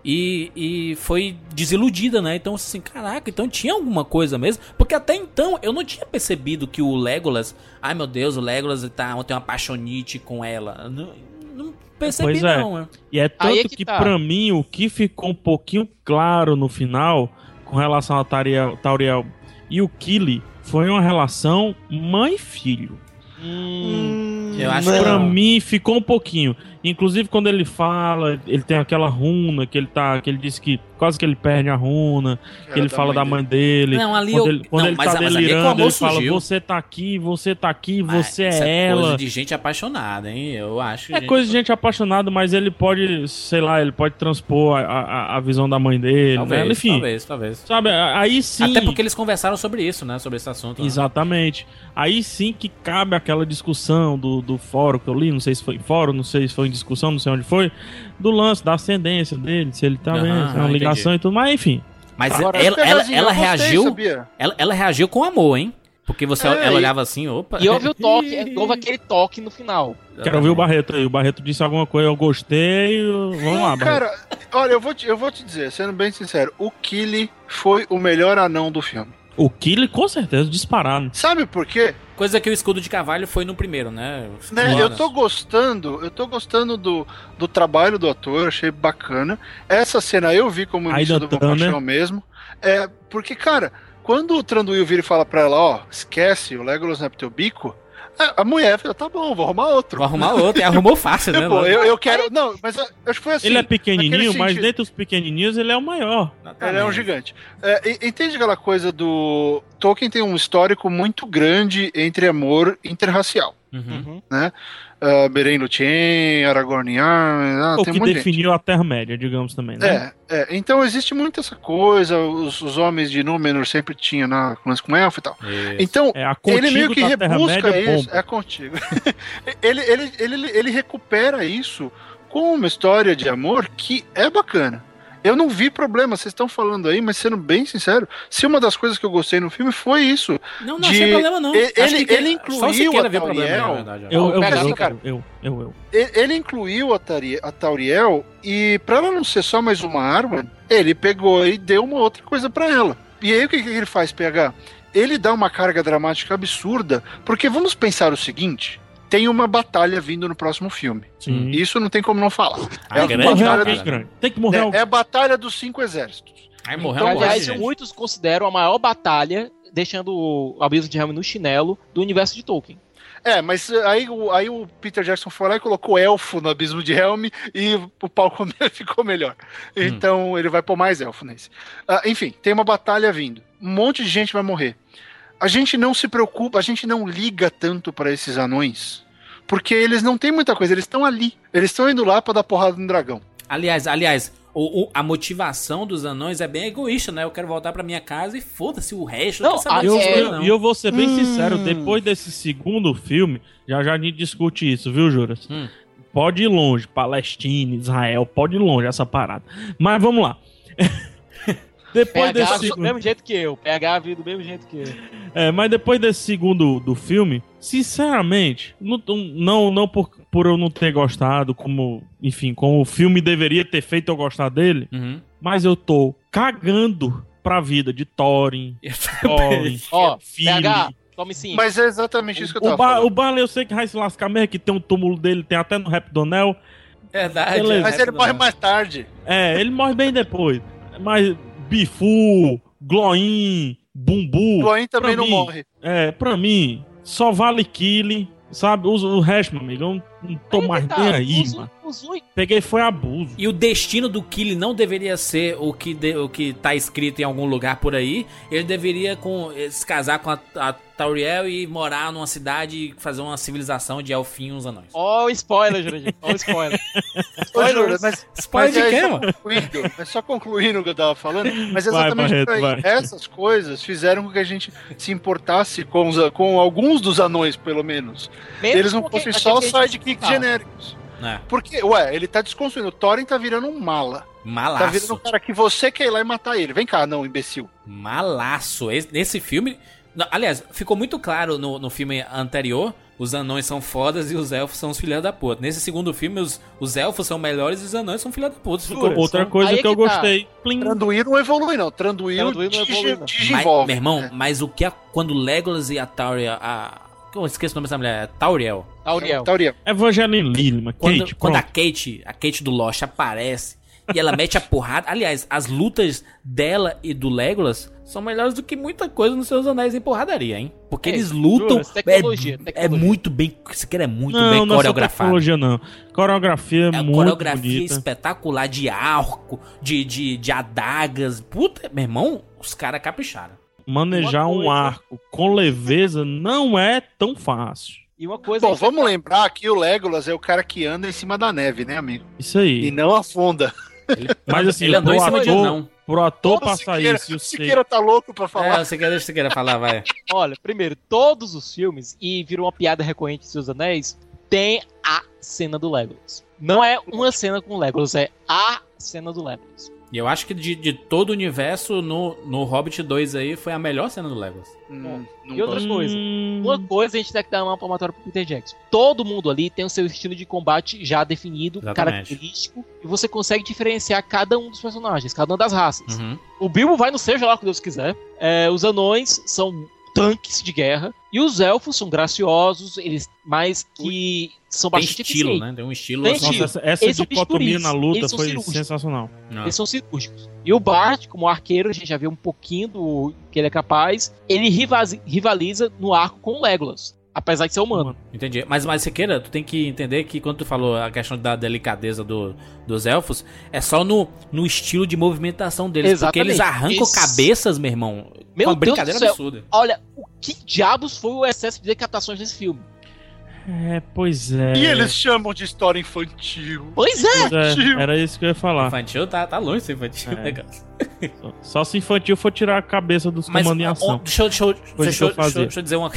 e, e foi desiludida, né? Então, assim, caraca, então tinha alguma coisa mesmo. Porque até então eu não tinha percebido que o Legolas, ai meu Deus, o Legolas tá, tem uma paixonite com ela. Não, não percebi, Pois é. não. né? E é tanto Aí é que, que tá. pra mim, o que ficou um pouquinho claro no final, com relação a Tauriel, Tauriel e o Killy, foi uma relação mãe-filho. Hum, Eu acho Pra que mim ficou um pouquinho. Inclusive quando ele fala, ele tem aquela runa que ele tá, que ele disse que quase que ele perde a runa, que ele da fala mãe da mãe dele. Não, ali quando eu- ele, quando não, ele mas- tá mas é delirando, ele fala: surgiu. "Você tá aqui, você tá aqui, Mas você isso é ela". coisa de gente apaixonada, hein? Eu acho. É gente- coisa de gente apaixonada, mas ele pode, sei lá, ele pode transpor a, a, a visão da mãe dele, Talvez, né? Enfim, talvez, talvez. sabe? Aí sim. Até porque eles conversaram sobre isso, né? Sobre esse assunto. né? Exatamente. Aí sim que cabe aquela discussão do, do fórum que eu li, não sei se foi em fórum, não sei se foi em discussão, não sei onde foi, do lance da ascendência dele, se ele tá se é uma entendi. ligação e tudo, mas enfim. Mas Agora, ela, ela, ela reagiu. sabia? Ela, ela reagiu com amor, hein? Porque você, É, ela e- olhava assim, opa. E houve o [laughs] toque, houve aquele toque no final. Quero ouvir o Barreto aí. O Barreto disse alguma coisa, eu gostei. Vamos lá, Barreto. Cara, olha, eu vou, te, eu vou te dizer, sendo bem sincero, o Killy foi o melhor anão do filme. O Killy, com certeza, disparado. Sabe por quê? Coisa que o escudo de carvalho foi no primeiro, né? Né, eu tô gostando, eu tô gostando do, do trabalho do ator, achei bacana. Essa cena eu vi como início do Bom Turner. Paixão mesmo. É, porque, cara, quando o Tranduil vira e fala pra ela, ó, esquece, o Legolas não é pro teu bico, a, a mulher fala, tá bom, vou arrumar outro. Vou arrumar outro, e arrumou fácil, [laughs] né? Tipo, eu, eu quero. Não, mas eu acho que foi assim. ele é pequenininho, mas sentido. dentre os pequenininhos ele é o maior. Ele é um gigante. É, entende aquela coisa do. Tolkien tem um histórico muito grande entre amor interracial. Uhum. Uh, Beren Lúthien, Aragorn ah, o tem que um monte de gente. definiu a Terra-média, digamos também, né? É, é, então existe muito essa coisa, os, os homens de Númenor sempre tinham na lance com elfo e tal. Então, É, ele meio que da rebusca isso. É contigo. [laughs] ele, ele, ele, ele recupera isso com uma história de amor que é bacana. Eu não vi problema, vocês estão falando aí, mas sendo bem sincero, se uma das coisas que eu gostei no filme foi isso. Não, não de- achei problema, não. ele- Acho que ele incluiu a problema, Tauriel. na verdade. Eu, eu, eu, eu, cara. eu, eu, eu. Ele ele incluiu a, Tari, a Tauriel e, pra ela não ser só mais uma arma, ele pegou e deu uma outra coisa pra ela. E aí o que, que ele faz, PH? Ele dá uma carga dramática absurda, porque vamos pensar o seguinte: tem uma batalha vindo no próximo filme. Sim. Isso não tem como não falar. Ah, é a grande batalha dos, grande. Tem que morrer é, alguém. é a batalha dos cinco exércitos. Aí morreu Então, Aliás, gente. muitos consideram a maior batalha, deixando o Abismo de Helm no chinelo, do universo de Tolkien. É, mas eh, aí, o- aí o Peter Jackson foi lá e colocou elfo no abismo de Helm e o pau [laughs] come- ficou melhor. Então ele vai pôr mais elfo nesse. Ah, enfim, tem uma batalha vindo. Um monte de gente vai morrer. A gente não se preocupa, a gente não liga tanto pra esses anões. Porque eles não têm muita coisa, eles estão ali. Eles estão indo lá pra dar porrada no dragão. Aliás, aliás, o, o- a motivação dos anões é bem egoísta, né? Eu quero voltar pra minha casa e foda-se o resto. Não, a- Eu, é, eu- não. e eu vou ser bem Hum. sincero, depois desse segundo filme, já já a gente discute isso, viu, Juras? Hum. Pode ir longe, Palestina, Israel, pode ir longe essa parada. Mas vamos lá. [laughs] depois PH desse do segundo, mesmo jeito que eu. PH viu do mesmo jeito que eu. é, mas depois desse segundo do filme, sinceramente, não, não, não por, por eu não ter gostado, como, enfim, como o filme deveria ter feito eu gostar dele, Uhum. mas eu tô cagando pra vida de Thorin, [laughs] Thorin, Ó, Philly. PH, tome sim. Mas é exatamente isso que eu O, tava ba falando. o Barley eu sei que vai se lascar mesmo, que tem um túmulo dele, tem até no Rap Donel. Verdade. Beleza. Mas ele morre mais tarde. É, ele morre bem depois. Mas Bifu, Gloin, Bumbu. Gloin também pra não mim, morre. É, pra mim, só vale Killing, sabe? O, o resto, meu amigo, não, tô mais tá, nem aí, mano. Peguei foi abuso. E o destino do Killy não deveria ser o que, de- o que tá escrito em algum lugar por aí. Ele deveria com, eh, se casar com a, a Tauriel e morar numa cidade e fazer uma civilização de elfinhos anões. Ó o spoiler, Jurandir. Ó o spoiler. [laughs] Ô, Júlio, mas Spoiler de é quem, só mano? concluindo, é só concluindo o que eu tava falando, mas Vai, exatamente Barreto, por aí. vai. Essas coisas fizeram com que a gente se importasse com, os, com alguns dos anões, pelo menos. Mesmo Eles não fossem só que Ah. genéricos. É. Porque, ué, ele tá desconstruindo. O Thorin tá virando um mala. Tá virando um Malaço. cara que você quer ir lá e matar ele. Vem cá, não, imbecil. Malaço. Esse- Nesse filme. não, aliás, ficou muito claro no, no filme anterior. Os anões são fodas e os elfos são os filhos da puta. Nesse segundo filme, os, os elfos são melhores e os anões são filhos da puta. Ficou, Outra são- coisa Aí que, que eu tá. gostei. Plim. Tranduil não evolui, não. Tranduil, Tranduil não evolui, não. Mas, meu irmão, É. mas o que a, quando Legolas e a Tauriel. A, eu esqueço o nome dessa mulher. é Tauriel. Auriel. Tauriel. Evangeline Lilly, mas Quando, Kate, quando a. Kate, a Kate do Lost aparece, e ela mete a porrada. Aliás, as lutas dela e do Legolas são melhores do que muita coisa nos seus anéis em porradaria, hein? Porque É, eles lutam. juro, tecnologia, é, tecnologia. é muito bem. Isso aqui é muito não, bem não é coreografado. tecnologia, não. Coreografia É uma muito coreografia bonita. espetacular de arco, de, de, de adagas. Puta, meu irmão, os caras capricharam. Manejar Uma um coisa- arco com leveza não é tão fácil. E uma coisa. Bom, vamos lembrar que o Legolas é o cara que anda em cima da neve, né, amigo? Isso aí. E não afunda. Mas assim, Ele andou em cima de ator, não. pro ator Ô, passar Siqueira, isso o o Siqueira tá louco pra falar. É, você quer, deixa você queira falar, vai. [laughs] Olha, primeiro, todos os filmes, e virou uma piada recorrente de Seus Anéis, tem a cena do Legolas. Não é uma cena com o Legolas, é a cena do Legolas. E eu acho que de, de todo o universo, no, no Hobbit 2 aí, foi a melhor cena do Legolas. Hum, E outra coisa, Hum, uma coisa a gente tem que dar uma palmatória pro Peter Jackson. Todo mundo ali tem o seu estilo de combate já definido, Exatamente. característico, e você consegue diferenciar cada um dos personagens, cada uma das raças. Uhum. O Bilbo vai no seja lá o que Deus quiser. É, os anões são tanques de guerra. E os elfos são graciosos, eles mais que são Tem bastante estilo, eficientes. né? Tem um estilo Tem assim. Nossa, estilo. essa, Eles dicotomia na luta foi cirúrgicos. sensacional. Não. Eles são cirúrgicos. E o Bart, como arqueiro, a gente já viu um pouquinho do que ele é capaz. Ele rivaliza, rivaliza no arco com o Legolas. Apesar de ser humano. Entendi. Mas, mas Siqueira, tu tem que entender que quando tu falou a questão da delicadeza do, dos elfos, é só no, no estilo de movimentação deles. Porque Exatamente. eles arrancam Isso. cabeças, meu irmão. Meu uma Deus brincadeira do céu. absurda. Olha, o que diabos foi o excesso de decapitações nesse filme? É, pois é. E eles chamam de história infantil. Pois é! É, era isso que eu ia falar. Infantil tá, tá longe ser infantil. É. negócio. Só se infantil for tirar a cabeça dos comandos em ação. deixa, eu- deixa, eu- Coisa deixa, eu- deixa dizer uma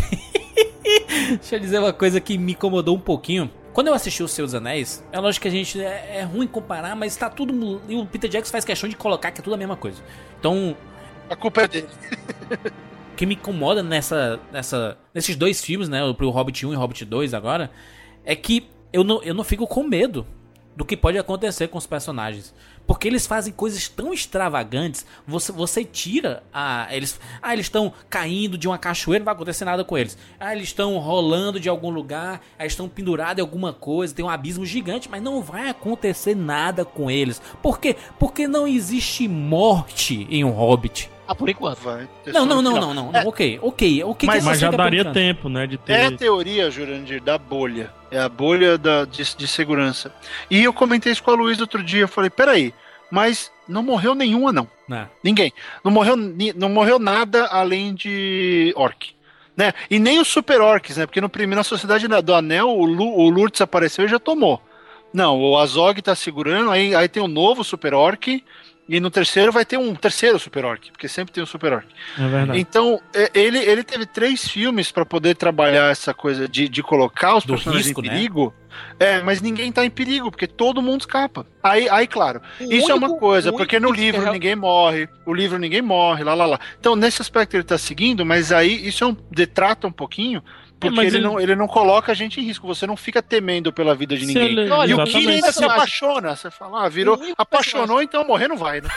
Deixa eu dizer uma coisa que me incomodou um pouquinho. Quando eu assisti Os Seus Anéis, é lógico que a gente é, é ruim comparar, mas tá tudo. E o Peter Jackson faz questão de colocar que é tudo a mesma coisa. Então, A culpa é dele. o que me incomoda nessa, nessa, nesses dois filmes, né? Pro Hobbit 1 e Hobbit 2 agora, é que eu não, eu não fico com medo do que pode acontecer com os personagens. Porque eles fazem coisas tão extravagantes, você, você tira a. Eles, ah, eles estão caindo de uma cachoeira, não vai acontecer nada com eles. Ah, eles estão rolando de algum lugar, ah, estão pendurados em alguma coisa, tem um abismo gigante, mas não vai acontecer nada com eles. Por quê? Porque não existe morte em um hobbit. Ah, por enquanto. Vai Não, não, não, não, não, não. Ok, ok. O que Mas- que Mas já daria pensando? tempo, né? De ter. É a teoria, Jurandir, da bolha. É a bolha da, de, de segurança. E eu comentei isso com a Luísa outro dia. Eu falei, peraí, mas não morreu nenhuma, não. Não. Ninguém. Não morreu, não morreu nada além de orc. Né? E nem os super orcs, né? Porque no primeiro, na Sociedade do Anel, o, Lu, o Lurtz apareceu e já tomou. Não, o Azog tá segurando, aí, aí tem um novo super orc. E no terceiro vai ter um terceiro super orc, porque sempre tem um super orc. É verdade. Então, é, ele, ele teve três filmes pra poder trabalhar essa coisa de, de colocar os Do personagens risco, em né? perigo. É, mas ninguém tá em perigo, porque todo mundo escapa. Aí, aí claro, O isso é uma único- coisa, porque único no livro fica- ninguém morre, o livro ninguém morre, lá, lá, lá. Então, nesse aspecto ele tá seguindo, mas aí isso é um, detrata um pouquinho, porque mas ele, ele- Não, ele não coloca a gente em risco, você não fica temendo pela vida de ninguém. ele- Olha, E o. Kiri ainda se Personagem. apaixona, você fala, ah, virou, apaixonou, então morrer não vai, né?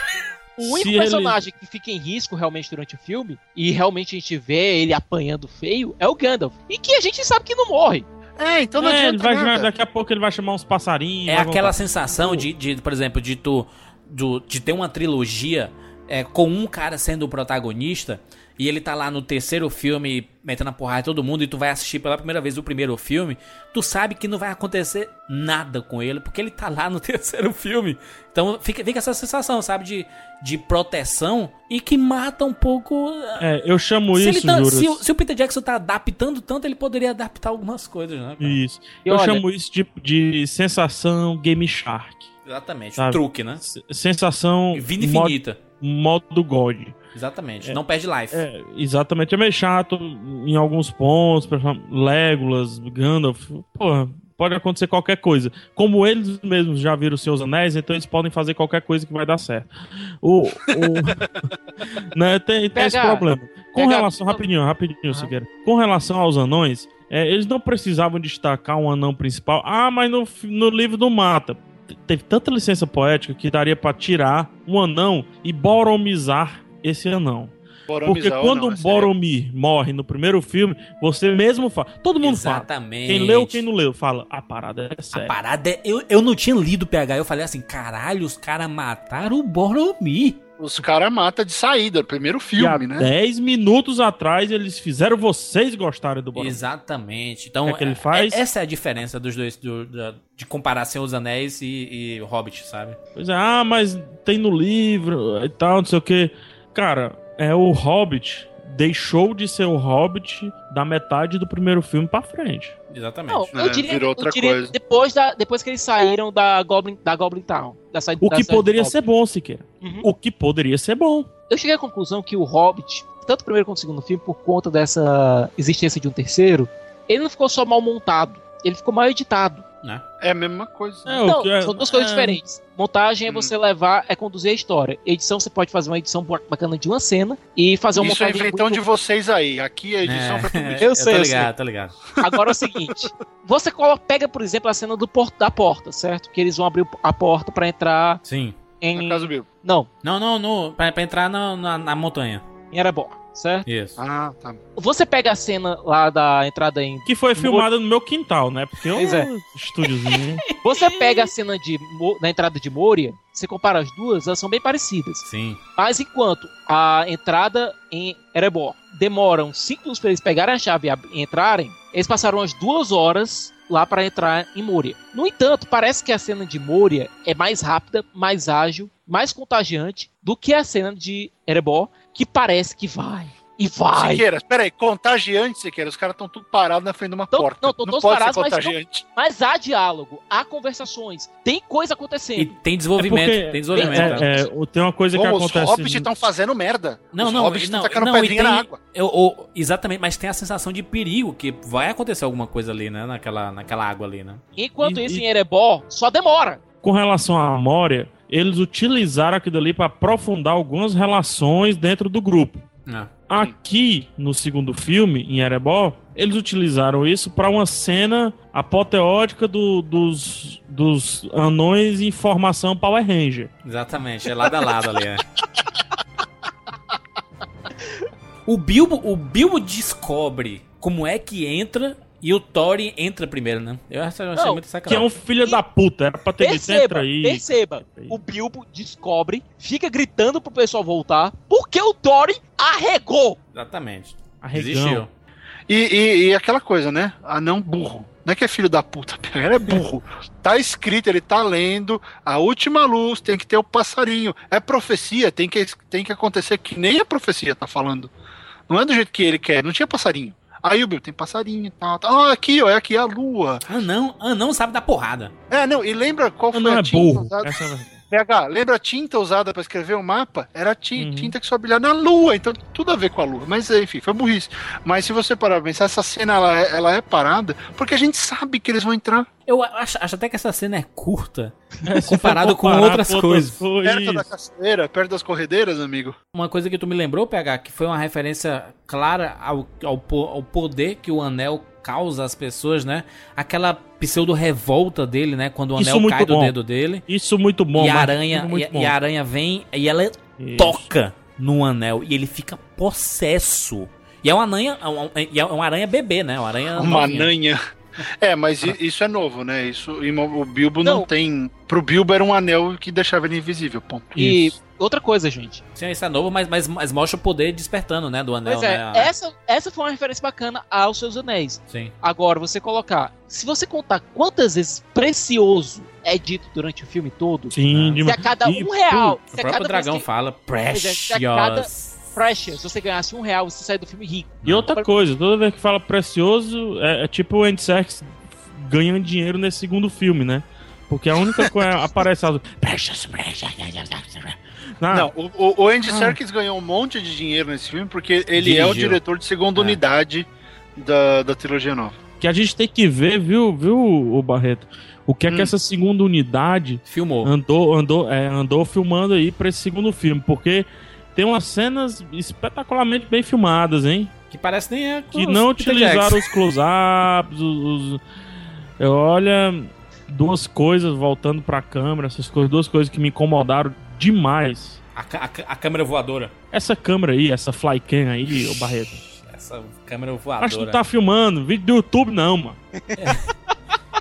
O único Se ele- personagem que fica em risco realmente durante o filme, e realmente a gente vê ele apanhando feio, é o Gandalf. E que a gente sabe que não morre. É, então não É, ele vai, nada. daqui a pouco ele vai chamar uns passarinhos. É aquela voltar. sensação de, de, por exemplo, de tu do- de ter uma trilogia é, com um cara sendo o protagonista e ele tá lá no terceiro filme metendo a porrada em todo mundo e tu vai assistir pela primeira vez o primeiro filme, tu sabe que não vai acontecer nada com ele porque ele tá lá no [laughs] terceiro filme. Então fica, fica essa sensação, sabe, de, de proteção e que mata um pouco. É, eu chamo se, isso, ele tá- se, o- se o Peter Jackson tá adaptando tanto, ele poderia adaptar algumas coisas, né? cara? Isso. E eu olha- chamo isso de, de sensação Game Shark. Exatamente, Sabe? truque, né? S- Sensação Vida modo, infinita. modo God. Exatamente. Não perde life. É, exatamente. É meio chato em alguns pontos. Por exemplo, Legolas, Gandalf. Porra, pode acontecer qualquer coisa. Como eles mesmos já viram os seus anéis, então eles podem fazer qualquer coisa que vai dar certo. O. o... [laughs] né, tem, tem esse problema. Com PH, relação. Rapidinho, rapidinho, Siqueira. Com relação aos anões, é, eles não precisavam destacar um anão principal. Ah, mas no, no livro do Mata. te- Teve tanta licença poética que daria pra tirar um anão e boromizar esse anão. Porque quando não, o essa Boromir morre no primeiro filme, você mesmo fala. Todo mundo fala. Exatamente. Quem leu, quem não leu, fala. A parada é A séria. parada é. Eu, eu não tinha lido o PH, eu falei assim: caralho, os caras mataram o Boromir. Os caras matam de saída, primeiro filme, e há né? 10 minutos atrás eles fizeram vocês gostarem do Boromir. Exatamente. Então, O que é que ele é- faz? é- essa é a diferença dos dois, do- da- de comparar Senhor dos Anéis e, e Hobbit, sabe? Pois é, ah, mas tem no livro e tal, não sei o que. Cara, é o Hobbit deixou de ser o Hobbit da metade do primeiro filme pra frente. Exatamente. Não, eu É, diria, virou eu outra diria coisa. depois, da, depois que eles saíram da Goblin, da Goblin Town. Da saída, O da que poderia ser bom, Siqueira. Uhum. O que poderia ser bom. Eu cheguei à conclusão que o Hobbit, tanto o primeiro quanto o segundo filme, por conta dessa existência de um terceiro, ele não ficou só mal montado, ele ficou mal editado. Né? É a mesma coisa. É, Não, que é- são duas coisas é- diferentes. Montagem é Hum. você levar, é conduzir a história. Edição, você pode fazer uma edição bacana de uma cena e fazer uma Isso é montagem inventão muito- de vocês aí. Aqui a edição É, foi [laughs] tudo Eu eu sei, tô eu ligado, tô ligado. Agora é o seguinte: você pega, por exemplo, a cena do por- da porta, certo? Que eles vão abrir a porta pra entrar Sim. em. na casa do Bilbo. Não, Não, não, no, pra, pra entrar na, na, na montanha. em Erebor, certo? Isso. Ah, tá. Você pega a cena lá da entrada em. Que foi filmada no meu quintal, né? Porque eu. Pois é. Estúdiozinho. [laughs] Você pega a cena de, da entrada de Moria, você compara as duas, elas são bem parecidas. Sim. Mas enquanto a entrada em Erebor demora uns 5 minutos pra eles pegarem a chave e e entrarem, eles passaram umas duas horas lá para entrar em Moria. No entanto, parece que a cena de Moria é mais rápida, mais ágil, mais contagiante do que a cena de Erebor, que parece que vai e vai. Siqueira, espera aí, contagiante, Siqueira. Os caras estão tudo parados na frente de uma Tão- porta. não, tão não todos pode parados, ser mas não-. Mas há diálogo, há conversações, tem coisa E acontecendo. tem desenvolvimento, É porque- tem desenvolvimento. É, é, o- tem uma coisa que Como os acontece. hobbits estão fazendo merda. Não, os não, hobbits estão tacando não, e pedrinha tem- na água. Eu, eu- exatamente, mas tem a sensação de perigo, que vai acontecer alguma coisa ali, né? Naquela, naquela água ali, né? Enquanto E- isso, e- em Erebor, só demora. Com relação à Moria, eles utilizaram aquilo ali para aprofundar algumas relações dentro do grupo. É. Aqui, no segundo filme, em Erebor, eles utilizaram isso para uma cena apoteótica do- dos, dos anões em formação Power Ranger. Exatamente, é lado a lado ali, né? [laughs] O Bilbo, o Bilbo descobre como é que entra e o Thorin entra primeiro, né? Eu achei, Não, muito Que é sacanagem. um filho da puta, era pra ter Perceba, entra aí. perceba. O Bilbo descobre, fica gritando pro pessoal voltar, porque o Thorin arregou. Exatamente. Arregão. Desistiu. E, e- e aquela coisa, né? Anão burro. Não é que é filho da puta, [laughs] ele é burro. Tá escrito, ele tá lendo, a última luz tem que ter o passarinho. É profecia, tem que, tem que acontecer que nem a profecia tá falando. Não é do jeito que ele quer, não tinha passarinho. Aí o Bill tem passarinho e tal, tal. Ah, aqui, ó, é aqui a lua. Ah, não, ah, não sabe da porrada. É, não, e lembra qual foi Não a é tinta burro. usada? Essa PH, lembra a tinta usada pra escrever o mapa? Era a ti- Uhum. tinta que só brilhava na lua, então tudo a ver com a lua. Mas enfim, foi burrice. Mas se você parar pra pensar, essa cena ela é, ela é parada porque a gente sabe que eles vão entrar Eu acho, acho até que essa cena é curta [laughs] É, comparado com outras coisas. perto da caçadeira, perto das corredeiras, amigo. Uma coisa que tu me lembrou, PH, que foi uma referência clara ao, ao, ao poder que o anel causa às pessoas, né? Aquela pseudo-revolta dele, né? Quando o Isso anel muito cai do bom. dedo dele. Isso muito bom, e, a aranha, e, bom. e a aranha vem e ela Isso. toca no anel e ele fica possesso. E é uma aranha, é uma- e é uma aranha bebê, né? Uma aranha Uma novinha. nanha. É, mas isso é novo, né? Isso, o Bilbo não. Não. tem. Pro Bilbo era um anel que deixava ele invisível. Ponto. E Isso. outra coisa, gente. Sim, isso é novo, mas, mas, mas mostra o poder despertando, né? Do anel, Pois é, né? essa, essa foi uma referência bacana aos seus anéis. Sim. Agora, você colocar. Se você contar quantas vezes precioso é dito durante o filme todo, Sim, se a cada um real. O Se a próprio cada dragão que, fala é, se a cada- precious. Se você ganhasse um real, você sai do filme rico. E outra coisa, toda vez que fala precioso, é, é tipo o Andy Serkis ganhando dinheiro nesse segundo filme, né? Porque a única [laughs] coisa aparece as precious, precious. Ah, Não, o, o- Andy Ah. Serkis ganhou um monte de dinheiro nesse filme porque ele é o Dirigiu. diretor de segunda É. unidade da, da trilogia nova. que a gente tem que ver, viu, viu, o Barreto? O que é que Hum. essa segunda unidade Filmou. andou, andou, é, andou filmando aí pra esse segundo filme, porque tem umas cenas espetacularmente bem filmadas, hein? Que parece nem é. Que não utilizaram os close-ups, os, os- Eu, olha, duas coisas voltando pra câmera, essas coisas, duas coisas que me incomodaram demais. A, a a câmera voadora. Essa câmera aí, essa flycam aí, ô Barreto. Essa câmera Acho que voadora. tu tá filmando. Vídeo do YouTube não, mano. [laughs]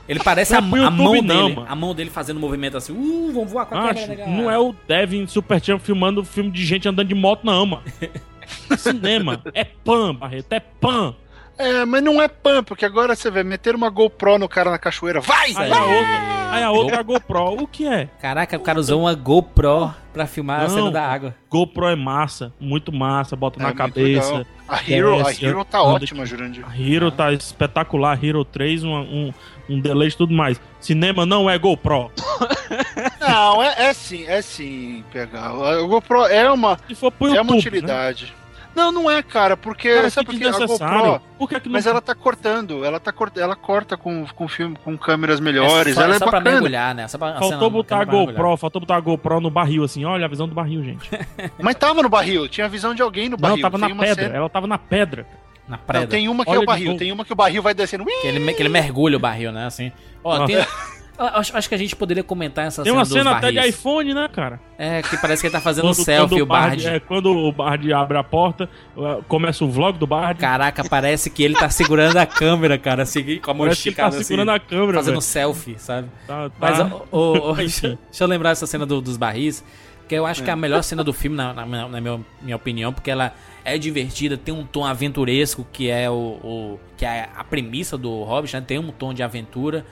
Ele parece a, é a YouTube, mão não, dele. mano. A mão dele fazendo movimento assim. Uh, vamos voar com a Acho, câmera, não é o Devin Super Champ filmando filme de gente andando de moto, não, mano. [laughs] É Cinema. É pan, Barreto. É pan. É, mas não é pan, porque agora você vê, meter uma GoPro no cara na cachoeira. Vai! Aí a outra, aí a outra é a GoPro. O que é? Caraca, o cara usou uma GoPro pra filmar a Não. cena da água. GoPro é massa. Muito massa. Bota É na cabeça. legal. A Hero, a Desce, Hero tá ótima, Jurandir. A Hero tá espetacular. Hero 3, um, um, um deleite e tudo mais. Cinema não é GoPro. [laughs] Não, é, é sim, é sim, pegar. A GoPro é uma, Se for pro é YouTube, uma né? Não, não é, cara, porque Cara, sabe que por quê? A. GoPro, Por que que não... mas ela tá cortando, ela tá cort... ela corta com, com filme, com câmeras melhores, só, ela é só pra bacana. mergulhar, né? Só pra, Faltou cena- botar a pra. GoPro, faltou botar a GoPro no barril, assim. Olha a visão do barril, gente. [laughs] Mas tava no barril, tinha a visão de alguém no barril. Não, tava Tem na pedra. cena- Ela tava na pedra. Na Não, preda. tem uma que Olha é o barril, tem uma que o barril vai descendo. Que ele, que ele mergulha o barril, né? Assim. Ó, tem. [laughs] Acho, acho que a gente poderia comentar essa Tem cena uma dos cena até de barris. iPhone, né, cara? É, que parece que ele tá fazendo um selfie, o Bard. é, quando o Bard abre a porta, uh, começa o vlog do Bard. Caraca, parece que ele tá segurando a câmera, cara, assim, com a mão Parece que ele tá esticada, segurando assim, a câmera, fazendo velho. selfie, sabe? Tá, tá. Mas, ô, ô, ô, deixa, deixa eu lembrar essa cena do- dos barris, que eu acho que é a melhor cena do filme, na, na minha- na minha, minha opinião, porque ela é divertida, tem um tom aventuresco, que é o, o- que é a premissa do Hobbit, né? Tem um tom de aventura,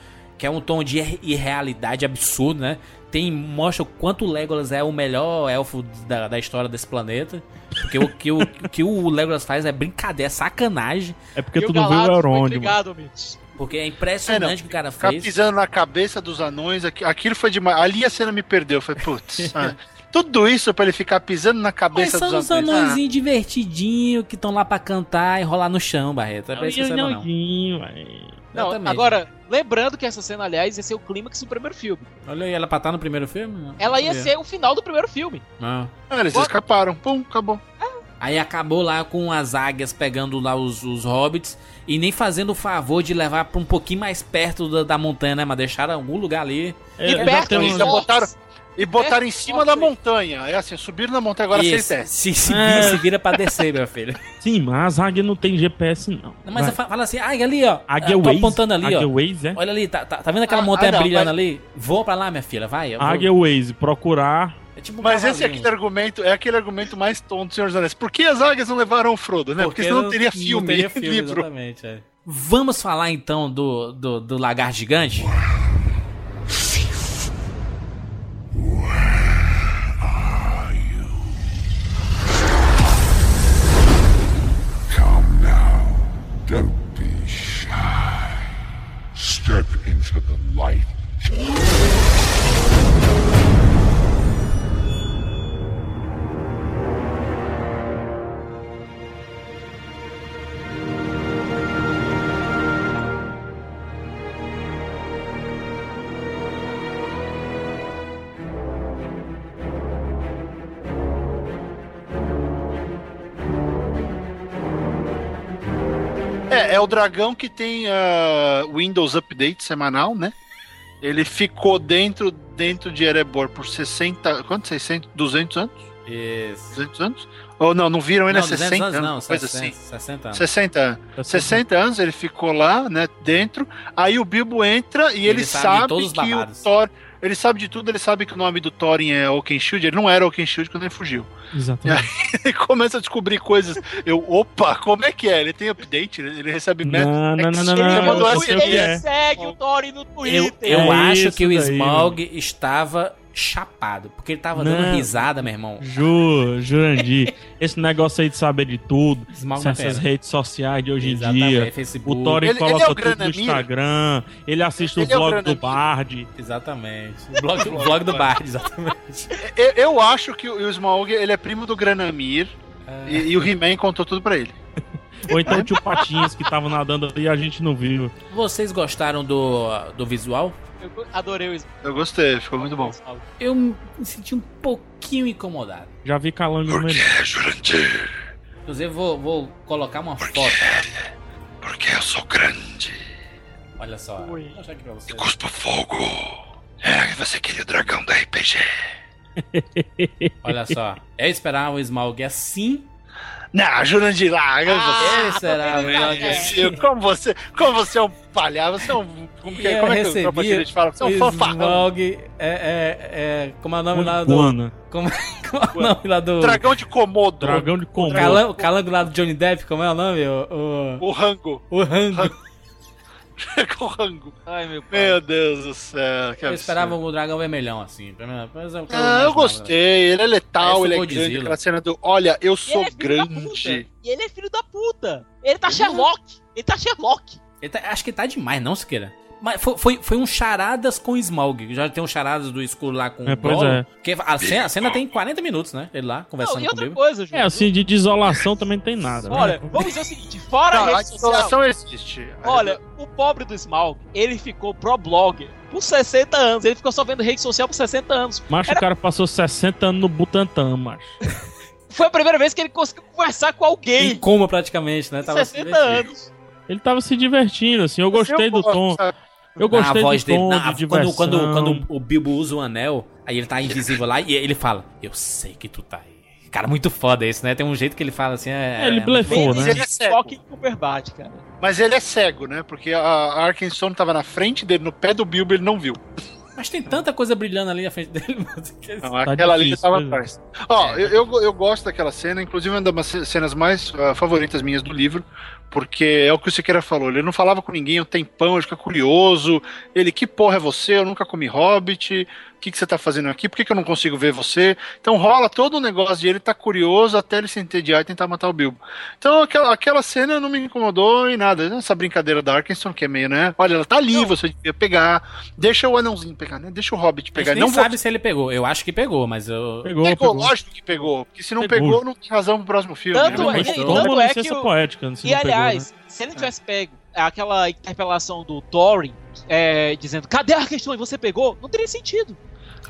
que é um tom de ir- irrealidade absurdo, né? Tem, mostra o quanto o Legolas é o melhor elfo da, da história desse planeta. Porque o que o, [laughs] o que o Legolas faz é brincadeira, é sacanagem. É porque E tu o não viu o foi Elrond, mano. Mitch. Porque é É, impressionante não, o que o cara Ficar fez. pisando na cabeça dos anões, aqui- aquilo foi demais. Ali a cena me perdeu. Eu falei, putz, [laughs] ah, tudo isso pra ele ficar pisando na Mas cabeça são dos os anões. Ah, anõezinhos divertidinhos que estão lá pra cantar e rolar no chão, Barreto. É pra isso que você não. Não, Exatamente. agora, lembrando que essa cena, aliás, ia ser o clímax do primeiro filme. Olha aí, ela pra estar no primeiro filme? Não Ela ia ser o final do primeiro filme. Não. ah, eles escaparam. Pum, acabou. Aí acabou lá com as águias pegando lá os, os hobbits e nem fazendo o favor de levar pra um pouquinho mais perto da, da montanha, né? Mas deixaram algum lugar ali. É, e já perto ainda dos botaram-. E botaram É, em cima da montanha. É assim, subiram na montanha, agora Isso. sem teste. Se, se, É. vira, se vira pra descer, meu filho. [laughs] Sim, mas a águia não tem GPS, não. Não, Mas Vai. fala assim, ah, ali, ó. Águia tô Waze? apontando ali, Águia ó. Waze, é? Olha ali, tá, tá, tá vendo aquela Ah, montanha ah, não, brilhando mas- ali? Voa pra lá, minha filha, vai. Águia Waze, procurar. É tipo um Mas esse é cavalinho. aquele argumento, é aquele argumento mais tonto do Senhor dos Anéis. Por que as águias não levaram o Frodo, né? Porque, senão não teria filme, teria [laughs] filme, livro. Exatamente, é. Vamos falar então do, do, do lagarto gigante? Don't be shy. Step into the light. É, o dragão que tem ah, Windows Update semanal, né? Ele ficou dentro, dentro de Erebor por 60. Quanto? 600? 200 anos? Isso. 200 anos? Ou não, não viram ele Não, há 200 60 anos anos? não, coisa 60, assim. 60 anos. 60 anos. 60 anos ele ficou lá, né, dentro. Aí o Bilbo entra e ele, Ele sabe sabe, que o. Thor. Ele sabe de tudo, ele sabe que o nome do Thorin é Oakenshield. Ele não era Oakenshield quando ele fugiu. Exatamente. Ele começa a descobrir coisas. Eu, opa, como é que é? Ele tem update? Ele recebe Não, não, não, não, Ele não, não, mandou eu essa sei o que Ele é. segue o Thorin no Twitter. eu É acho que o Smaug estava chapado, porque ele tava dando Não. risada, meu irmão. Ju, Jurandir, esse negócio aí de saber de tudo, essas redes sociais de hoje em Exatamente, dia. Facebook. O Thorin Ele- ele coloca é o tudo no? Instagram, ele assiste Ele o é o blog do? Bard. Exatamente. O blog, o blog do Bard, exatamente. Eu, eu acho que o o Smaug ele é primo do Granamir É. e, e o He-Man contou tudo pra ele. Ou então o tio Patinhas que tava nadando ali e a gente não viu. Vocês gostaram do, do visual? Eu adorei o Eu gostei, ficou muito bom. Eu me senti um pouquinho incomodado. Já vi calango no Por que, Jurandir? Inclusive, vou, vou colocar uma Por foto. Porque eu sou grande Olha só. Ui. Vou mostrar aqui pra e cuspo fogo. É, você queria o dragão da RPG. [laughs] Olha só. Eu esperava o Smaug assim. Não, Jurandir lá. eu esperava o Smaug assim. Como você, como você é um palhaço, você é um. Como, que, Eu como é que o recebi Tropa de Elite fala? Você é um o fanfarrão. É, é, é. Como é o nome lá do. Guana. Como, [laughs] como é o nome lá do. Dragão de Komodo. Dragão de O Komodo. calango, o calango lá do Johnny Depp, como é o nome? O. O Rango. O, o Rango. [laughs] o Rango. Ai, meu pai. Meu Deus do céu. Que Eu esperava o dragão vermelhão, assim. Mas eu, Ah, eu gostei, ele é letal, ele é Godzilla. grande. Aquela cena do. Olha, eu sou ele é grande. E ele é filho da puta. Ele tá Sherlock. Ele tá Sherlock. Ele tá- acho que tá demais, não, Siqueira? Mas foi, foi, foi um charadas com o Smaug. Já tem um charadas do escuro lá com É, o Gollum. é. Porque a cena, a cena tem 40 minutos, né? Ele lá, Não, conversando e com o outra coisa, Ju. É, assim, de desolação também não tem nada. né? Olha, vamos dizer o seguinte: fora Não, a a rede social. desolação existe. Olha, o pobre do Smaug, ele ficou pro blogger por 60 anos. Ele ficou só vendo rede social por 60 anos. Macho, o cara passou 60 anos no Butantã, macho. [laughs] Foi a primeira vez que ele conseguiu conversar com Em alguém. coma praticamente, né? Tava 60 anos. Ele tava se divertindo, assim. Eu gostei do tom. Eu Na gostei voz do dele, tom na- de quando, diversão. quando, quando o Bilbo usa o anel, aí ele tá invisível lá e ele fala: Eu sei que tu tá aí. Cara, muito foda esse, né? Tem um jeito que ele fala assim. É, É, ele é- blefou, Bem né? Ele é cego. E Cumberbatch, cara. Mas ele é cego, né? Porque a a Arkenstone tava na frente dele, no pé do Bilbo, ele não viu. Mas tem tanta coisa brilhando ali na frente dele. [laughs] que- Não, aquela ali já tava atrás. Ó, eu, eu, eu gosto daquela cena, inclusive é uma das cenas mais ah, favoritas minhas do livro, porque é o que o Siqueira falou. Ele não falava com ninguém um tempão, ele fica curioso. Ele, que porra é você? Eu nunca comi hobbit. O que, que você tá fazendo aqui? Por que, que eu não consigo ver você? Então rola todo o negócio de ele tá curioso até ele se entediar e tentar matar o Bilbo. Então aquela, aquela cena não me incomodou em nada. Essa brincadeira da Arkenstone, que é meio, né? Olha, ela tá ali, você devia pegar. Deixa o anãozinho pegar, né? Deixa o hobbit A pegar. gente nem Não vou sabe se ele pegou. Eu acho que pegou, mas eu. Pegou, Pegou, pegou. lógico que pegou. Porque se não Pegou. pegou, não tem razão pro próximo filme. Tanto né? é- e- tanto é que o- poética. Se E não pegou, aliás, né? se ele não tivesse pego aquela interpelação do Thorin, é, dizendo, cadê a questão? E você pegou? Não teria sentido.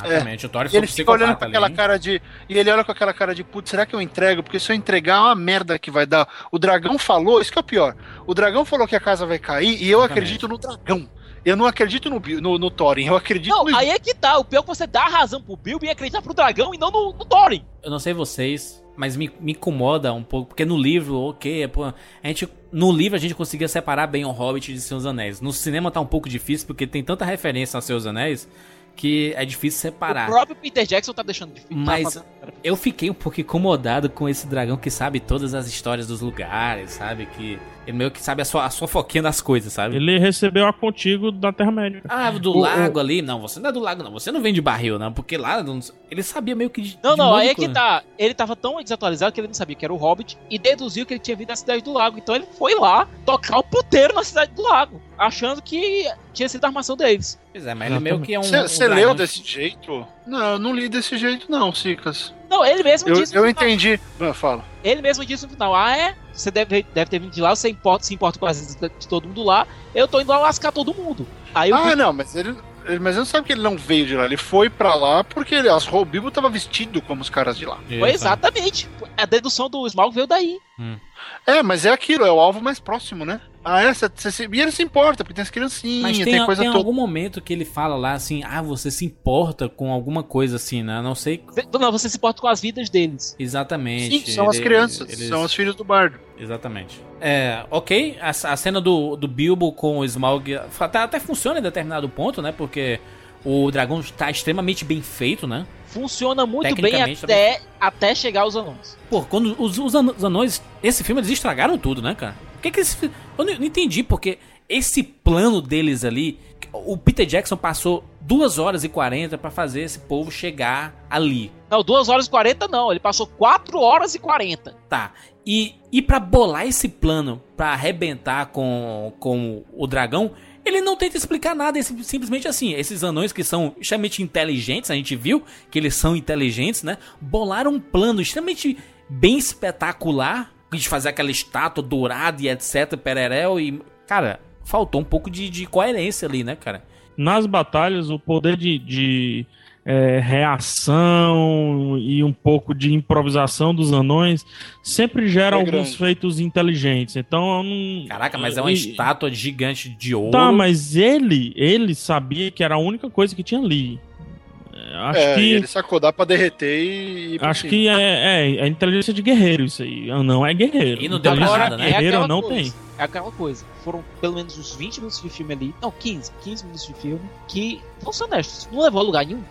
Exatamente, o Thor foi ele fica olhando com aquela cara de. E ele olha com aquela cara de, putz, será que eu entrego? Porque se eu entregar é uma merda que vai dar. O dragão falou, isso que é o pior. O dragão falou que a casa vai cair e eu Exatamente. acredito no dragão. Eu não acredito no, no, no Thorin, eu acredito Não, no. aí é que tá. O pior é que você dá a razão pro Bilbo e acreditar pro dragão e não no, no Thorin. Eu não sei vocês, mas me, me incomoda um pouco, porque no livro, ok, pô, a gente, no livro a gente conseguia separar bem o Hobbit de Seus Anéis. No cinema tá um pouco difícil, porque tem tanta referência aos Seus Anéis, que é difícil separar. O próprio Peter Jackson tá deixando de tá Mas- Eu fiquei um pouco incomodado com esse dragão que sabe todas as histórias dos lugares, sabe? Que ele meio que sabe a sua, a sua foquinha das coisas, sabe? Ele recebeu a contigo da Terra-média. Ah, do O- lago ali. Não, você não é do lago, não. Você não vem de barril, não. Porque lá não- ele sabia meio que. De, Não, de não, aí é que tá. Ele tava tão desatualizado que ele não sabia que era o Hobbit e deduziu que ele tinha vindo da cidade do lago. Então ele foi lá tocar o puteiro na cidade do lago, achando que tinha sido a armação deles. Pois é, mas ele meio que é um. Você um leu desse jeito? Não, eu não li desse jeito, não, Cicas. Não, ele mesmo Eu, disse. eu no final. entendi. Ah, fala. Ele mesmo disse no final: Ah, é? Você deve, deve ter vindo de lá, você importa, se importa com as de todo mundo lá. Eu tô indo lá lascar todo mundo. Aí Ah, não, mas ele. ele- Mas não sabe que ele não veio de lá, ele foi pra lá porque ele, as, o Bilbo tava vestido como os caras de lá. Foi exatamente. A dedução do Smaug veio daí. É, mas é aquilo, é o alvo mais próximo, né? Ah, essa, você se- e ele se importa, porque tem as criancinhas, Mas tem, tem, coisa tem toda. algum momento que ele fala lá assim: ah, você se importa com alguma coisa assim, né? Não sei Não, você se importa com as vidas deles. exatamente. Sim, são as Ele- crianças, eles- são os filhos do bardo. Exatamente. É, ok, a, a cena do, do Bilbo com o Smaug até, até funciona em determinado ponto, né? Porque o dragão está extremamente bem feito, né? Funciona muito bem até, até chegar aos anões. Pô, quando os, os anões. Esse filme eles estragaram tudo, né, cara? Que que fi- Eu não, não entendi, porque esse plano deles ali. O Peter Jackson passou 2 horas e 40 pra fazer esse povo chegar ali. Não, 2 horas e 40 não. Ele passou 4 horas e 40. Tá. E, e para bolar esse plano pra arrebentar com, com o dragão, ele não tenta explicar nada. É sim- simplesmente assim: esses anões que são extremamente inteligentes, a gente viu que eles são inteligentes, né? Bolaram um plano extremamente bem espetacular de fazer aquela estátua dourada e etc. Pererel. E, cara, faltou um pouco de, de coerência ali, né, cara? Nas batalhas, o poder de, de, é, reação e um pouco de improvisação dos anões sempre gera É alguns grande. feitos inteligentes. Então, não. Caraca, mas é uma E- estátua gigante de ouro. Tá, mas ele, ele sabia que era a única coisa que tinha ali. Acho é, que. ele sacou, dá pra derreter e. Acho que é, é, é inteligência de guerreiro isso aí. Não é guerreiro. E não deu nada, né? Guerreiro aquela não coisa, tem. É aquela coisa. Foram pelo menos uns 20 minutos de filme ali. Não, 15. 15 minutos de filme. Que, vamos ser honestos, não levou a lugar nenhum.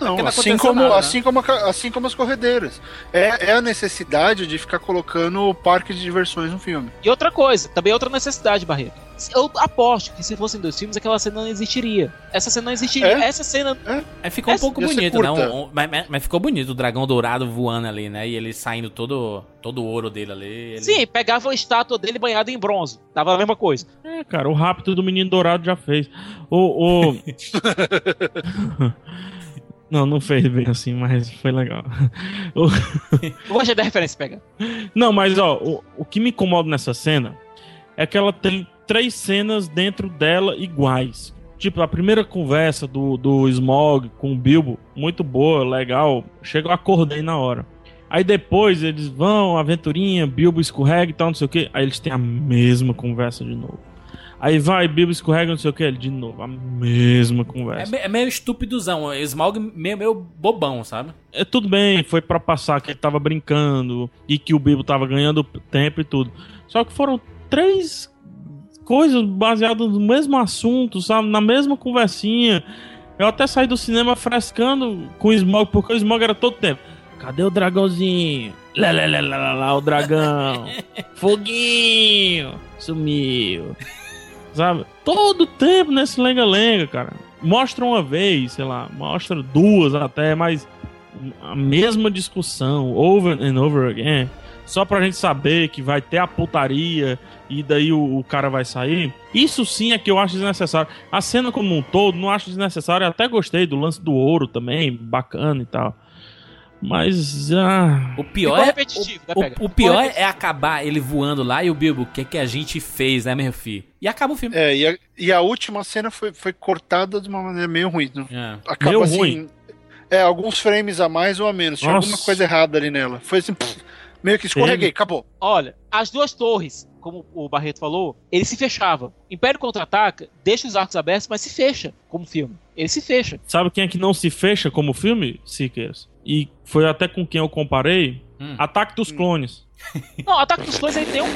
Não, não assim como, nada, né? assim, como a ca- assim como as corredeiras. É, é a necessidade de ficar colocando parque de diversões no filme. E outra coisa, também outra necessidade, Barreto. Eu aposto que se fossem dois filmes, aquela cena não existiria. Essa cena não existiria. É? Essa cena. Aí ficou um pouco ia bonito, né? Um- um- mas, mas- ficou bonito, o dragão dourado voando ali, né? E ele saindo todo, todo o ouro dele ali. ele- Sim, pegava a estátua dele banhada em bronze. Tava a mesma coisa. É, cara, o rápido do menino dourado já fez. O. o... [laughs] não, não fez bem assim, mas foi legal. Eu gostei da referência pega. Não, mas ó, o, o que me incomoda nessa cena é que ela tem três cenas dentro dela iguais. Tipo, a primeira conversa do, do Smog com o Bilbo, muito boa, legal. Chega, eu acordei na hora. Aí depois eles vão, aventurinha, Bilbo escorrega e tal, não sei o que. Aí eles têm a mesma conversa de novo. Aí vai, Bilbo escorrega, não sei o que, de novo, a mesma É, conversa. me- é meio estupidozão, o Smaug meio, meio bobão, sabe? É, tudo bem, foi pra passar que ele tava brincando e que o Bilbo tava ganhando tempo e tudo. Só que foram três coisas baseadas no mesmo assunto, sabe? Na mesma conversinha. Eu até saí do cinema frescando com o Smog, porque o Smog era todo tempo. Cadê o dragãozinho? Lá, lá, lá, lá, lá, lá, o dragão. [laughs] Foguinho. Sumiu. Sabe? Todo tempo nesse lenga-lenga, cara. Mostra uma vez, sei lá, mostra duas até, mas a mesma discussão, over and over again, só pra gente saber que vai ter a putaria e daí o, o cara vai sair. Isso sim é que eu acho desnecessário. A cena como um todo, não acho desnecessário. Eu até gostei do lance do ouro também, bacana e tal. Mas. Ah, O pior, é, repetitivo, né, o, o, o pior é acabar ele voando lá e o Bilbo, o que, que a gente fez, né, meu filho? E acaba o filme. É, e a, e a última cena foi, foi cortada de uma maneira meio ruim. não- É. Acaba Meio assim. ruim. É, alguns frames a mais ou a menos. Tinha Nossa. alguma coisa errada ali nela. Foi assim, pff, meio que escorreguei, acabou. Olha, as duas torres, como o Barreto falou, ele se fechava. Império contra-ataca, deixa os arcos abertos, mas se fecha como filme. Ele se fecha. sabe quem é que não se fecha como filme? Siqueiros. E foi até com quem eu comparei: Hum. Ataque dos Clones. Não, Ataque dos Clones ele tem um.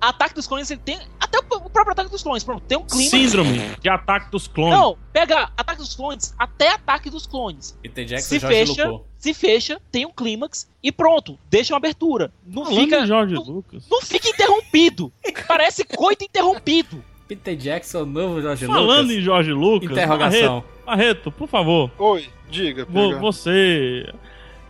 Ataque dos Clones ele tem. Até o próprio Ataque dos Clones, pronto, tem um clima. Síndrome de Ataque dos Clones. Não, pega Ataque dos Clones até Ataque dos Clones. Peter Jackson se e Jorge fecha, Lucas. se fecha, tem um clímax e pronto, deixa uma abertura. Não Falando fica. em Jorge não, Lucas. não fica interrompido. Parece coito interrompido. Peter Jackson, novo Jorge Falando Lucas. em Jorge Lucas. Interrogação. Barreto, Barreto, por favor. Oi, diga. Pega. você.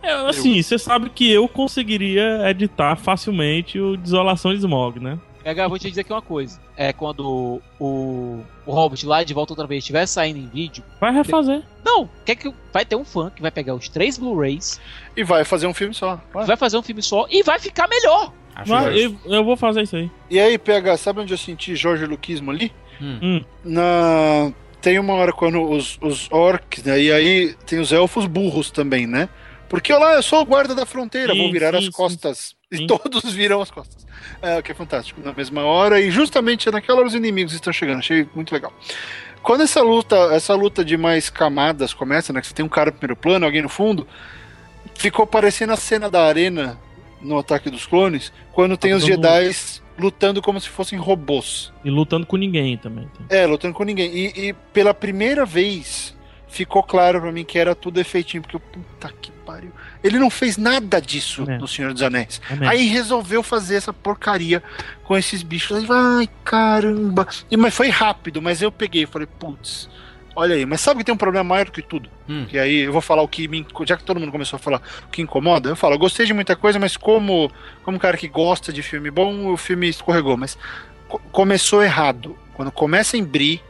É, assim, você sabe que eu conseguiria editar facilmente o Desolação de Smog, né? Pega, vou te dizer aqui uma coisa. É quando o, o Hobbit lá de volta outra vez estiver saindo em vídeo. Vai refazer. Não, quer que vai ter um fã que vai pegar os três Blu-rays, E vai fazer um filme só. Vai. vai fazer um filme só e vai ficar melhor. Acho Vai, eu, eu vou fazer isso aí. E aí, PH, sabe onde eu senti Jorge Luquismo ali? Hum. Na... Tem uma hora quando os, os orcs, né? E aí tem os elfos burros também, né? Porque olha lá, eu sou o guarda da fronteira, Sim, vou virar sim, as costas. Sim. E todos [laughs] viram as costas. É, o que é fantástico. Na mesma hora, e justamente naquela hora os inimigos estão chegando. Achei muito legal. Quando essa luta, essa luta de mais camadas começa, né? Que você tem um cara no primeiro plano, alguém no fundo, ficou parecendo a cena da arena no Ataque dos Clones, quando tem Tá os todo Jedi lutando como se fossem robôs. E lutando com ninguém também. tá? É, lutando com ninguém. E, e pela primeira vez ficou claro pra mim que era tudo efeitinho, porque eu, puta que pariu. Ele não fez nada disso É. no Senhor dos Anéis. É. Aí resolveu fazer essa porcaria com esses bichos. Aí, Ai, caramba. E, mas foi rápido, mas eu peguei e falei, putz, olha aí. Mas sabe que tem um problema maior do que tudo? Hum. Que aí eu vou falar o que me. Já que todo mundo começou a falar o que incomoda, eu falo, eu gostei de muita coisa, mas como, como um cara que gosta de filme bom, o filme escorregou. Mas co- começou errado. Quando começa em Bri,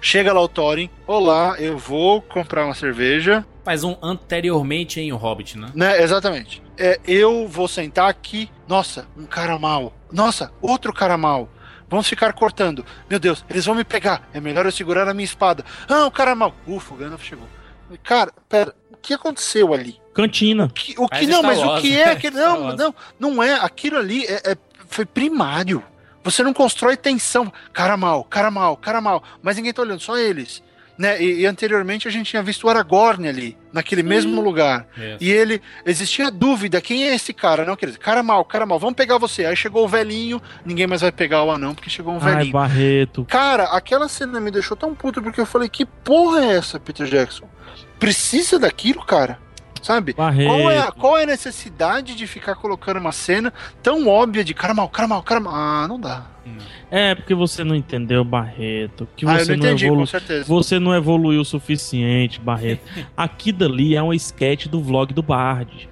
chega lá o Thorin, olá, eu vou comprar uma cerveja. Faz um anteriormente em O Hobbit, né? Né, exatamente. É, eu vou sentar aqui. Nossa, um cara mal. Nossa, outro cara mal. Vamos ficar cortando. Meu Deus, eles vão me pegar. É melhor eu segurar a minha espada. Ah, o cara mal. Ufa, o Gandalf chegou. Cara, pera, o que aconteceu ali? Cantina. Que- o que não, mas o que né? é que Star não, não, não é. Aquilo ali é, é- foi primário. Você não constrói tensão. Cara mal, cara mal, cara mal. Mas ninguém tá olhando, só eles. né? E, e anteriormente a gente tinha visto o Aragorn ali, naquele mesmo lugar. Isso. E ele existia dúvida, quem é esse cara? Não, quer dizer, cara mal, cara mal, vamos pegar você. Aí chegou o velhinho, ninguém mais vai pegar o anão porque chegou um Ai, velhinho. Barreto. Cara, aquela cena me deixou tão puto porque eu falei, que porra é essa, Peter Jackson? Precisa daquilo, cara? Sabe? Barreto. Qual é, a, qual é a necessidade de ficar colocando uma cena tão óbvia de cara mal, cara mal, cara mal? Ah, não dá. É porque você não entendeu, Barreto. Que ah, eu você não não, entendi, evolu... com certeza. Você não evoluiu o suficiente, Barreto. [laughs] Aqui dali é um sketch do vlog do Bard.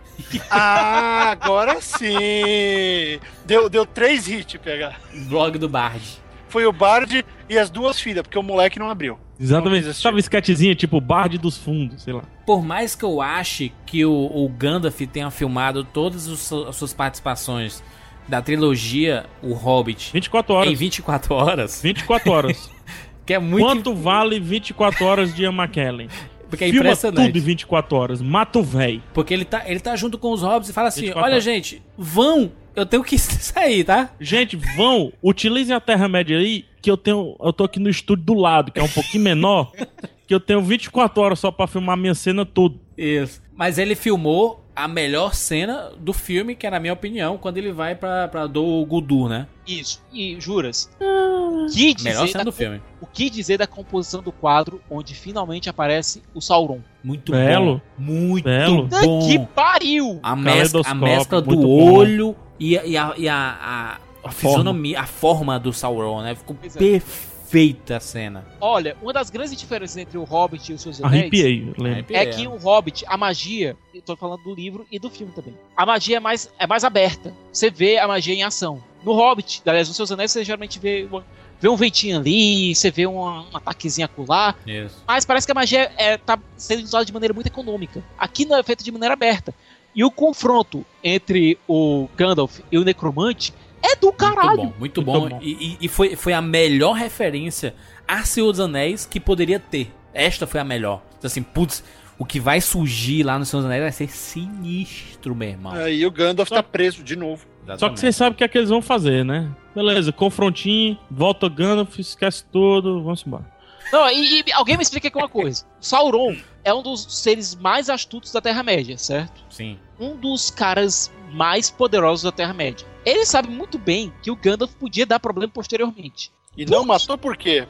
Ah, agora sim! Deu, deu três hits pegar. Blog do Bard. Foi o Bard e as duas filhas, porque o moleque não abriu. Exatamente. Tava sketchzinha tipo Bard dos fundos, sei lá. Por mais que eu ache que o, o Gandalf tenha filmado todas os as suas participações da trilogia O Hobbit 24 horas. em 24 horas, 24 horas. [laughs] que é muito Quanto vale 24 horas de Ian McKellen? porque é Filma impressionante. tudo em 24 horas. Mata o véi. Porque ele tá, ele tá junto com os hobbits e fala assim: 24 Olha, horas. gente, vão, eu tenho que [laughs] sair, tá? Gente, vão, utilizem a Terra-média aí, que eu tenho. Eu tô aqui no estúdio do lado, que é um pouquinho menor, que eu tenho 24 horas só pra filmar minha cena tudo. Isso. Mas ele filmou a melhor cena do filme, que é na minha opinião, quando ele vai pra, pra do Guldur, né? Isso. E juras. O que Melhor dizer, cena da, do filme. o que dizer da composição do quadro onde finalmente aparece o Sauron? Muito Belo. bom. Muito Belo. bom. Que pariu! A mescla, a mescla do bom. olho e, a- e a, e a, a, a fisionomia, a forma do Sauron, né? Ficou é. perfeita a cena. Olha, uma das grandes diferenças entre o Hobbit e os seus anéis Arrepiei, lembro. é que o Hobbit, a magia, eu tô falando do livro e do filme também. A magia é mais, é mais aberta. Você vê a magia em ação. No Hobbit, aliás, nos seus anéis, você geralmente vê, uma- vê um ventinho ali, você vê uma, um ataquezinho acolá, Isso. mas parece que a magia é, tá sendo usada de maneira muito econômica. Aqui não é feita de maneira aberta. E o confronto entre o Gandalf e o Necromante é do caralho. Muito bom, muito, Muito bom. bom. E, e- foi, foi a melhor referência a Senhor dos Anéis que poderia ter. Esta foi a melhor. Assim, putz, o que vai surgir lá no Senhor dos Anéis vai ser sinistro, meu irmão. Aí o Gandalf tá preso de novo. Só que vocês sabem o que é que eles vão fazer, né? Beleza, confrontinho, volta Gandalf, esquece tudo, vamos embora. Não, e, e alguém me explica aqui uma coisa. Sauron é um dos seres mais astutos da Terra-média, certo? Sim. Um dos caras mais poderosos da Terra-média. Ele sabe muito bem que o Gandalf podia dar problema posteriormente. E não matou por quê?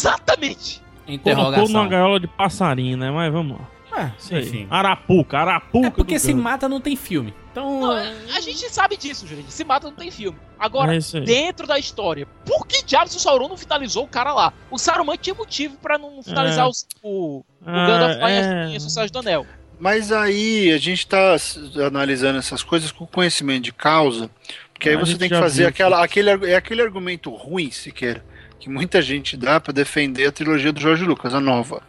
Exatamente! Colocou Interrogação. numa gaiola de passarinho, né? Mas vamos lá. Ah, Isso aí. enfim. Arapuca, Arapuca. É porque se mata não tem filme. Então, Não, a gente sabe disso, gente. Se mata não tem filme. Agora, É dentro da história, por que diabos o Sauron não finalizou o cara lá? O Saruman tinha motivo pra não finalizar É. os- o, o Ah, Gandalf lá é. em, em Sociedade do Anel. Mas aí a gente tá s- analisando essas coisas com conhecimento de causa, porque aí A você tem que fazer viu aquela, aquele, é aquele argumento ruim, sequer, que muita gente dá pra defender a trilogia do Jorge Lucas, a nova.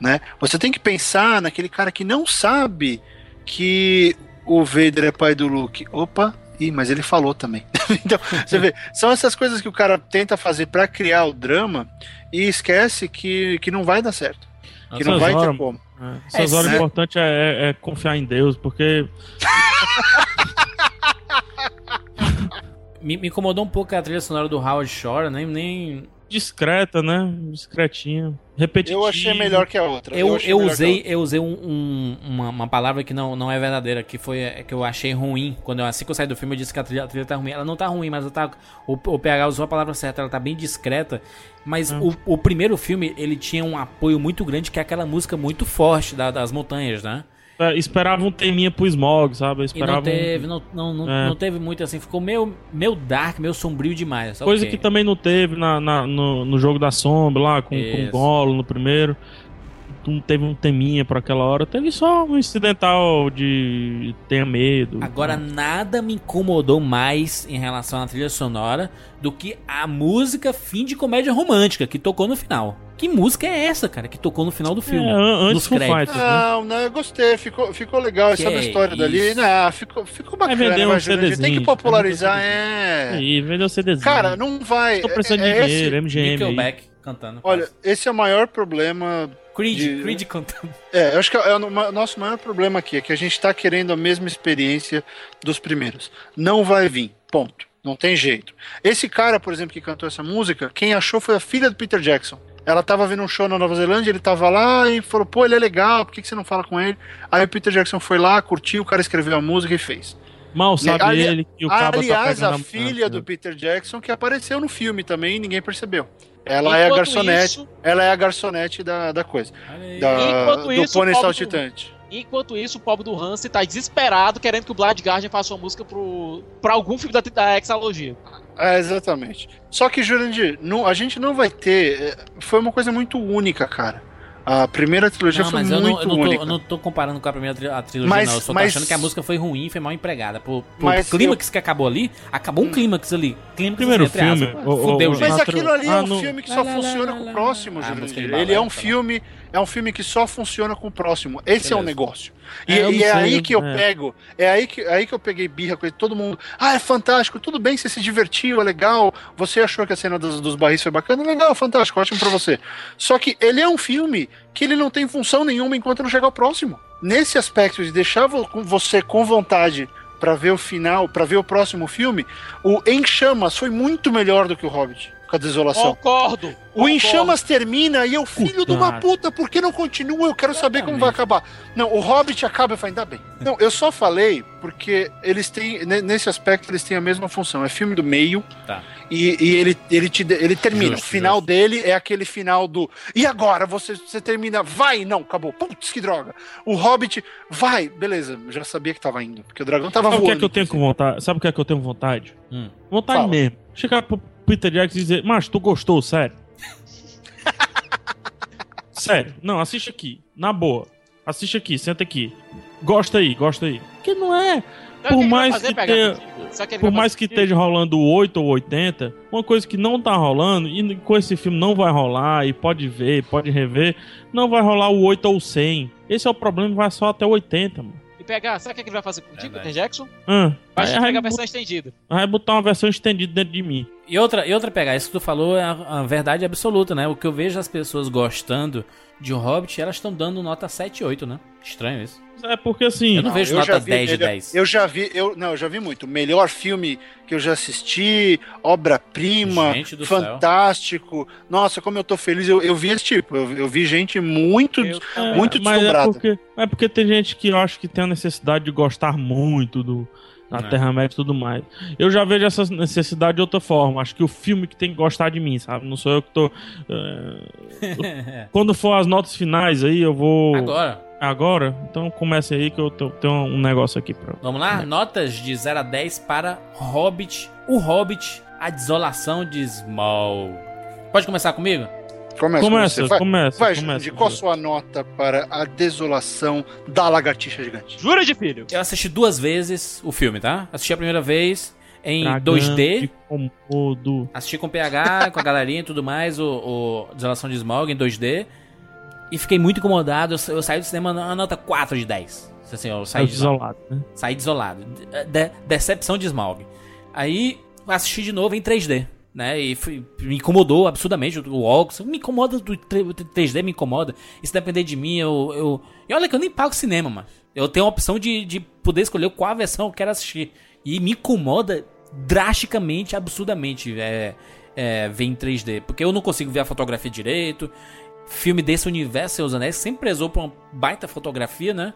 Né? Você tem que pensar naquele cara que não sabe que o Vader é pai do Luke. Opa, ih, mas ele falou também. [laughs] então, você vê, são essas coisas que o cara tenta fazer pra criar o drama e esquece que, que não vai dar certo. Que não vai ter horas- como. É, Essas É, horas né? o importante é, é- é confiar em Deus, porque [laughs] me, me incomodou um pouco a trilha sonora do Howard Shore, nem. nem... discreta, né? Discretinha. Repetitiva. Eu achei melhor que a outra. Eu, achei eu melhor que a usei, outra. eu usei um- um- uma, uma palavra que não, não é verdadeira, que foi é, que eu achei ruim. Quando eu, assim que eu saí do filme, eu disse que a trilha, a trilha tá ruim. Ela não tá ruim, mas tá, o, o PH usou a palavra certa, ela tá bem discreta. Mas o, o primeiro filme, ele tinha um apoio muito grande, que é aquela música muito forte da- das montanhas, né? É, Esperava um teminha pro Smog, sabe? E Esperava não um- teve, não, não, não, É. não teve muito assim, ficou meio, meio dark, meio sombrio demais. Coisa ok. que também não teve na, na- no, no jogo da sombra lá, com, com o Golo no primeiro. Não teve um teminha pra aquela hora. Teve só um incidental de tenha medo. Agora, nada me incomodou mais em relação à trilha sonora do que a música fim de comédia romântica que tocou no final. Que música é essa, cara, que tocou no final do filme? É, an- antes Foo créditos. Fighters, né? Não, não, eu gostei, ficou, ficou legal Que essa história dali. isso. Não, ficou, ficou bacana. vender um Jurandir, tem CDzinho, que popularizar, é. E vendeu CDzinho. Cara, não vai. Tô precisando é- de é dinheiro, esse- MGM. Nickelback cantando. Olha, esse é o maior problema. Creed, de- Creed cantando. É, eu acho que é o nosso maior problema aqui é que a gente tá querendo a mesma experiência dos primeiros. Não vai vir. Ponto. Não tem jeito. Esse cara, por exemplo, que cantou essa música, quem achou foi a filha do Peter Jackson. Ela tava vendo um show na Nova Zelândia, ele tava lá e falou, pô, ele é legal, por que, que você não fala com ele? Aí o Peter Jackson foi lá, curtiu, o cara escreveu a música e fez. Mal sabe Ali- ele que o Aliás, tá a filha do Peter Jackson que apareceu no filme também e ninguém percebeu. Ela é a Enquanto garçonete. isso- Ela é a garçonete da, da coisa. Da, Enquanto do isso, pônei o pobre saltitante. Enquanto isso, o pobre do Hansen tá desesperado querendo que o Blood Guardian faça uma música pro, pra algum filme da, da Hexalogia. É, exatamente. Só que, Jurandir, não, a gente não vai ter. é, Foi uma coisa muito única, cara. A primeira trilogia Não, foi mas eu muito não, eu, não tô, única. eu não tô comparando com a primeira tri- a trilogia, Mas- não. Eu só tô mas- achando que a música foi ruim, foi mal empregada. Por, por Mas clímax que acabou ali, acabou um clímax ali. Clímax, Primeiro entre filme, aspas. o- o- Fudeu, o- gente. Mas aquilo ali é Ah, um no- filme que só lá, funciona lá, com lá, o próximo. Ah, Jurandir. Ele é um tá filme, é um filme que só funciona com o próximo. Esse é, o Beleza. negócio. E É, e é aí que eu é. pego, é aí que, é aí que eu peguei birra com ele. Todo mundo, ah, é fantástico, tudo bem, você se divertiu, é legal. Você achou que a cena dos, dos barris foi bacana? Legal, fantástico, ótimo pra você. Só que ele é um filme que ele não tem função nenhuma enquanto não chegar ao próximo. Nesse aspecto de deixar você com vontade pra ver o final, pra ver o próximo filme, o Em Chamas foi muito melhor do que o Hobbit, com a desolação. Concordo! O Em concordo. Chamas termina e eu, filho de uma Puta. por que não continua? Eu quero saber como vai acabar. Não, o Hobbit acaba e fala, ainda bem. Não, eu só falei porque eles têm, ne- nesse aspecto, eles têm a mesma função. É filme do meio Tá. e, e ele, ele, te, de- ele termina. Justo, o final justo. dele é aquele final do. E agora? Você, você termina, vai, não, acabou. Putz, que droga. O Hobbit, vai, beleza, já sabia que tava indo, porque o dragão tava Sabe o voando. que é que eu tenho com vontade? Sabe o que é que eu tenho vontade? Hum. Vontade Fala. mesmo. Chegar pro Peter Jackson dizer, mas tu gostou, sério? [laughs] sério. Não, assiste aqui. Na boa. Assiste aqui, senta aqui. Gosta aí, gosta aí. Que não é. Por que vai mais que tenha- ele Por mais que esteja rolando 8 ou 80, uma coisa que não tá rolando, e com esse filme não vai rolar, e pode ver, pode rever, não vai rolar o 8 ou 100. Esse é o problema, vai só até o 80, mano. E pegar, sabe o que ele vai fazer contigo. Peter Jackson? Ah, Vai pegar a versão estendida. vai botar uma versão estendida dentro de mim. E outra, e outra pegar, isso que tu falou é a, a verdade absoluta, né? O que eu vejo as pessoas gostando de um Hobbit, elas estão dando nota 7 e 8, né? Estranho isso. É porque assim. Eu não vejo eu nota já vi 10 de melhor- 10. Eu já vi, eu não, eu já vi muito. Melhor filme que eu já assisti, obra-prima, do céu. fantástico. Nossa, como eu tô feliz. Eu, eu vi esse tipo. Eu, eu vi gente muito, Eu É, muito mas é deslumbrada. porque, é porque tem gente que eu acho que tem a necessidade de gostar muito do da É. Terra-média e tudo mais. Eu já vejo essa necessidade de outra forma. Acho que o filme que tem que gostar de mim, sabe? Não sou eu que tô. é, [laughs] Quando for as notas finais aí, eu vou. Agora, Agora? Então comece aí que eu tô- tenho um negócio aqui pra. vamos lá? Notas de 0 a 10 para Hobbit. O Hobbit, a desolação de Smaug. Pode começar comigo? Começa, Começa, você. Vai, começa. vai começa, Jurandir, qual a sua nota para a desolação da lagartixa gigante? Jura de filho? Eu assisti duas vezes o filme, tá? Assisti a primeira vez em Dragão 2D. de Komodo. Assisti com PH, com a galerinha e tudo mais, o, o Desolação de Smaug em 2D. E fiquei muito incomodado. Eu, eu saí do cinema na nota 4 de 10. Assim, eu É saí, de, desolado, né? saí desolado. De- de- decepção de Smaug. Aí assisti de novo em 3D. Né, e fui- me incomodou absurdamente o óculos. Me incomoda do 3D, me incomoda. E se depender de mim, eu, eu. E olha que eu nem pago cinema, mano. Eu tenho a opção de, de poder escolher qual versão eu quero assistir. E me incomoda drasticamente, absurdamente é, é, ver em 3D. Porque eu não consigo ver a fotografia direito. Filme desse universo, Seus Anéis, sempre prezou por uma baita fotografia, né?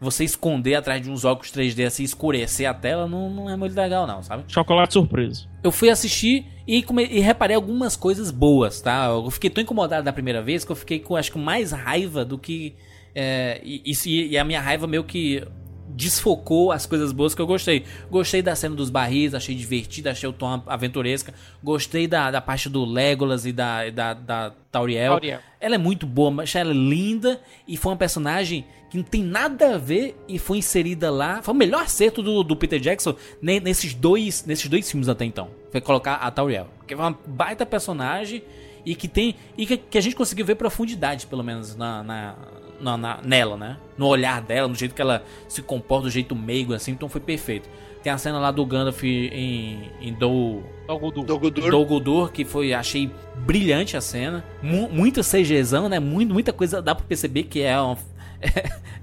Você esconder atrás de uns óculos 3D assim, escurecer a tela, não, não é muito legal, não, sabe? Chocolate surpresa. Eu fui assistir e, come- e reparei algumas coisas boas, tá? Eu fiquei tão incomodado da primeira vez que eu fiquei com, acho que, mais raiva do que. É, e, isso- e a minha raiva meio que desfocou as coisas boas que eu gostei. Gostei da cena dos barris, achei divertida, achei o tom aventuresca. Gostei da, da parte do Legolas e da, da, da Tauriel. Tauriel. Ela é muito boa, mas ela é linda e foi uma personagem que não tem nada a ver e foi inserida lá. Foi o melhor acerto do, do Peter Jackson ne- nesses dois, nesses dois filmes até então. Foi colocar a Tauriel. Que é uma baita personagem e que tem. E que, que a gente conseguiu ver profundidade, pelo menos, na, na, na- na- nela, né? No olhar dela, no jeito que ela se comporta, do jeito meigo, assim, então foi perfeito. Tem a cena lá do Gandalf em, em Dol. Do Guldur. Dol Guldur, que foi, achei brilhante a cena. Mu muito CGzão, né? Muito, muita coisa dá pra perceber que é um [laughs]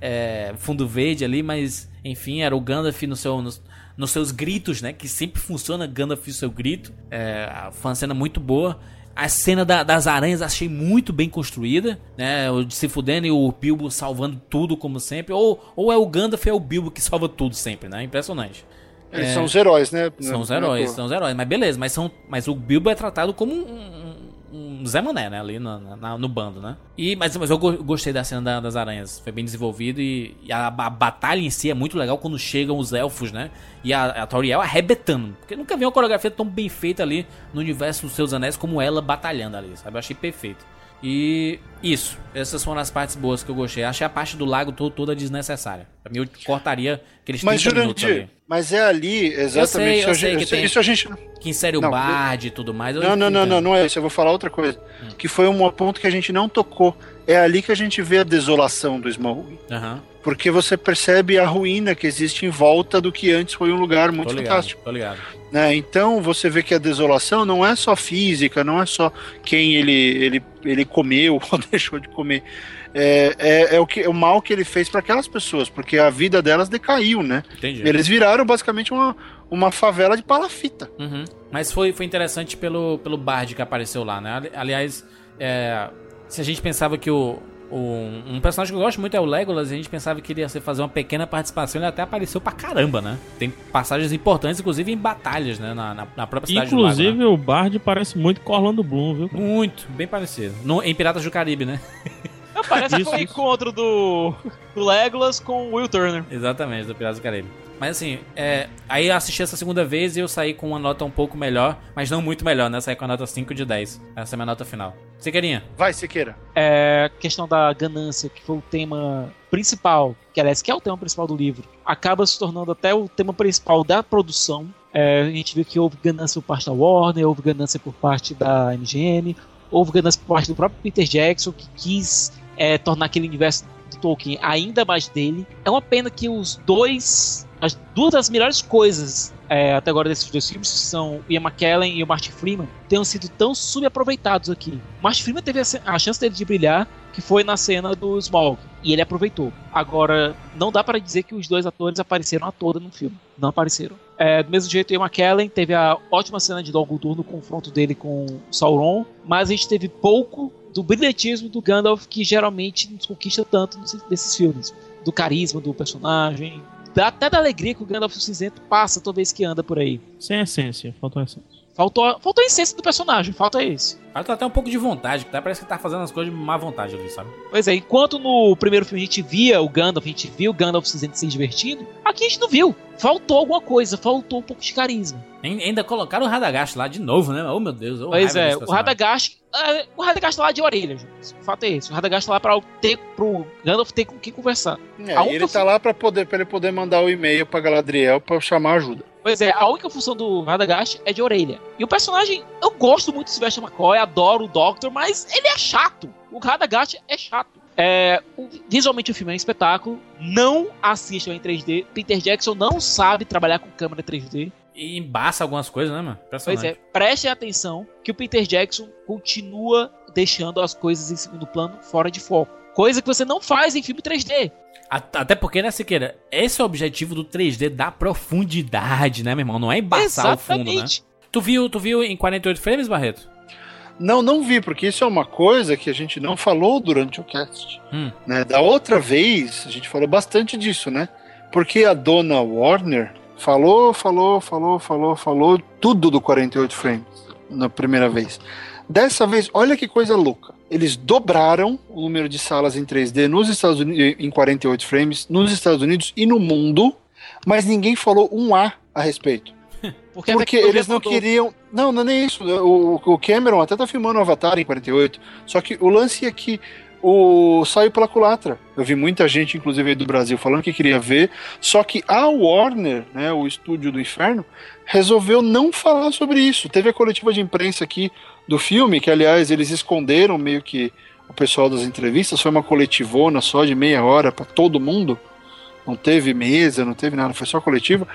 é, fundo verde ali, mas enfim, era o Gandalf no seu, nos, nos seus gritos, né? Que sempre funciona Gandalf e o seu grito. É, foi uma cena muito boa. A cena da- das aranhas achei muito bem construída, né? O de se fudendo e o Bilbo salvando tudo como sempre. Ou, ou é o Gandalf ou é o Bilbo que salva tudo sempre, né? Impressionante. Eles É. são os heróis, né? São os é heróis, são os heróis. Mas beleza, mas, são, mas o Bilbo é tratado como um, um- Zé Mané, né? Ali no, na- no bando, né? E, mas, mas eu go- gostei da cena da- das aranhas. Foi bem desenvolvido e, e a, a batalha em si é muito legal quando chegam os elfos, né? E a, a Tauriel arrebentando. Porque nunca vi uma coreografia tão bem feita ali no universo dos Seus Anéis como ela batalhando ali, sabe? Eu achei perfeito. E isso, essas foram as partes boas que eu gostei. Achei a parte do lago todo, toda desnecessária. Pra mim, eu cortaria aqueles 30 Mas, minutos Jurandir, ali. Mas é ali, exatamente. sei, eu isso, a sei gente, que tem- isso a gente. Que insere o Não, Bard e tudo mais. eu Não, não, não, não, não é isso. Eu vou falar outra coisa. Hum. Que foi um ponto que a gente não tocou. É ali que a gente vê a desolação do Smaug. Aham, Porque você percebe a ruína que existe em volta do que antes foi um lugar muito tô ligado, fantástico. tô ligado. né? Então você vê que a desolação não é só física, não é só quem ele, ele, ele comeu [laughs] ou deixou de comer. É, é, é o, que, é o mal que ele fez para aquelas pessoas, porque a vida delas decaiu, né? Entendi. Eles viraram basicamente uma, uma favela de palafita. Uhum. Mas foi, foi interessante pelo, pelo Bard que apareceu lá, né? Ali- Aliás, é, se a gente pensava que o, o- Um personagem que eu gosto muito é o Legolas, e a gente pensava que ele ia ser fazer uma pequena participação, ele até apareceu pra caramba, né? Tem passagens importantes, inclusive em batalhas, né? Na, na, na própria cidade do Inclusive, Lago, né? o Bard parece muito com Orlando Bloom, viu? Muito, bem parecido. No, em Piratas do Caribe, né? [laughs] Não, parece que Isso, foi o encontro do, do Legolas com o Will Turner. Exatamente, do Piratas do Caribe. Mas assim, é, aí eu assisti essa segunda vez e eu saí com uma nota um pouco melhor, mas não muito melhor, né? Saí com a nota 5 de 10. Essa é a minha nota final. Siqueirinha. Vai, Siqueira. É, questão da ganância, que foi o tema principal, que aliás, que é o tema principal do livro, acaba se tornando até o tema principal da produção. É, a gente viu que houve ganância por parte da Warner, houve ganância por parte da MGM, houve ganância por parte do próprio Peter Jackson, que quis é, tornar aquele universo do Tolkien ainda mais dele. É uma pena que os dois, as duas das melhores coisas é, até agora desses dois filmes, que são o Ian McKellen e o Martin Freeman, tenham sido tão subaproveitados aqui. O Martin Freeman teve a, ce- a chance dele de brilhar, que foi na cena do Smaug, e ele aproveitou. Agora, não dá para dizer que os dois atores apareceram a toda no filme. Não apareceram. É, do mesmo jeito, Ian McKellen teve a ótima cena de Guldur no confronto dele com Sauron, mas a gente teve pouco do brilhantismo do Gandalf, que geralmente nos conquista tanto nesses- filmes. Do carisma do personagem, até da alegria que o Gandalf cinzento passa toda vez que anda por aí. Sem essência, faltou essência. Faltou, faltou a essência do personagem, falta esse. Ela tá até um pouco de vontade, tá? Parece que tá fazendo as coisas de má vontade ali, sabe? Pois é, enquanto no primeiro filme a gente via o Gandalf, a gente viu o Gandalf cinzento se divertindo, aqui a gente não viu. Faltou alguma coisa, faltou um pouco de carisma. Ain- Ainda colocaram o Radagast lá de novo, né? Oh meu Deus. oh, Pois é, desse o. Radagast. é, o Radagast tá lá de orelha, gente. O fato é esse. O Radagast tá lá pra ter pro Gandalf ter com quem conversar. É, e ele tá lá pra, poder, pra ele poder mandar o e-mail pra Galadriel pra chamar ajuda. Pois é, a única função do Radagast é de orelha. E o personagem, eu gosto muito do Sylvester McCoy, adoro o Doctor, mas ele é chato. O Radagast é chato. É, visualmente o filme é um espetáculo. Não assistam em 3D. Peter Jackson não sabe trabalhar com câmera 3D. E embaça algumas coisas, né, mano? Pois é, prestem atenção que o Peter Jackson continua deixando as coisas em segundo plano fora de foco. Coisa que você não faz em filme 3D. Até porque, né, Siqueira? Esse é o objetivo do 3D, dar profundidade, né, meu irmão? Não é embaçar o fundo, né? Exatamente. Tu viu, tu viu em 48 frames, Barreto? Não, não vi, porque isso é uma coisa que a gente não falou durante o cast. Hum. Né? Da outra vez, a gente falou bastante disso, né? Porque a dona Warner falou, falou, falou, falou, falou tudo do 48 frames na primeira vez. Dessa vez, olha que coisa louca. Eles dobraram o número de salas em 3D nos Estados Unidos em 48 frames nos Estados Unidos e no mundo, mas ninguém falou um A a respeito. [laughs] Porque, Porque eles não mudou. queriam. Não, não é nem isso. O, o Cameron até tá filmando o Avatar em 48. Só que o lance é que o saiu pela culatra. Eu vi muita gente, inclusive aí do Brasil, falando que queria ver. Só que a Warner, né, o estúdio do inferno, resolveu não falar sobre isso. Teve a coletiva de imprensa aqui do filme, que aliás eles esconderam meio que o pessoal das entrevistas. Foi uma coletivona só de meia hora para todo mundo. Não teve mesa, não teve nada, foi só coletiva.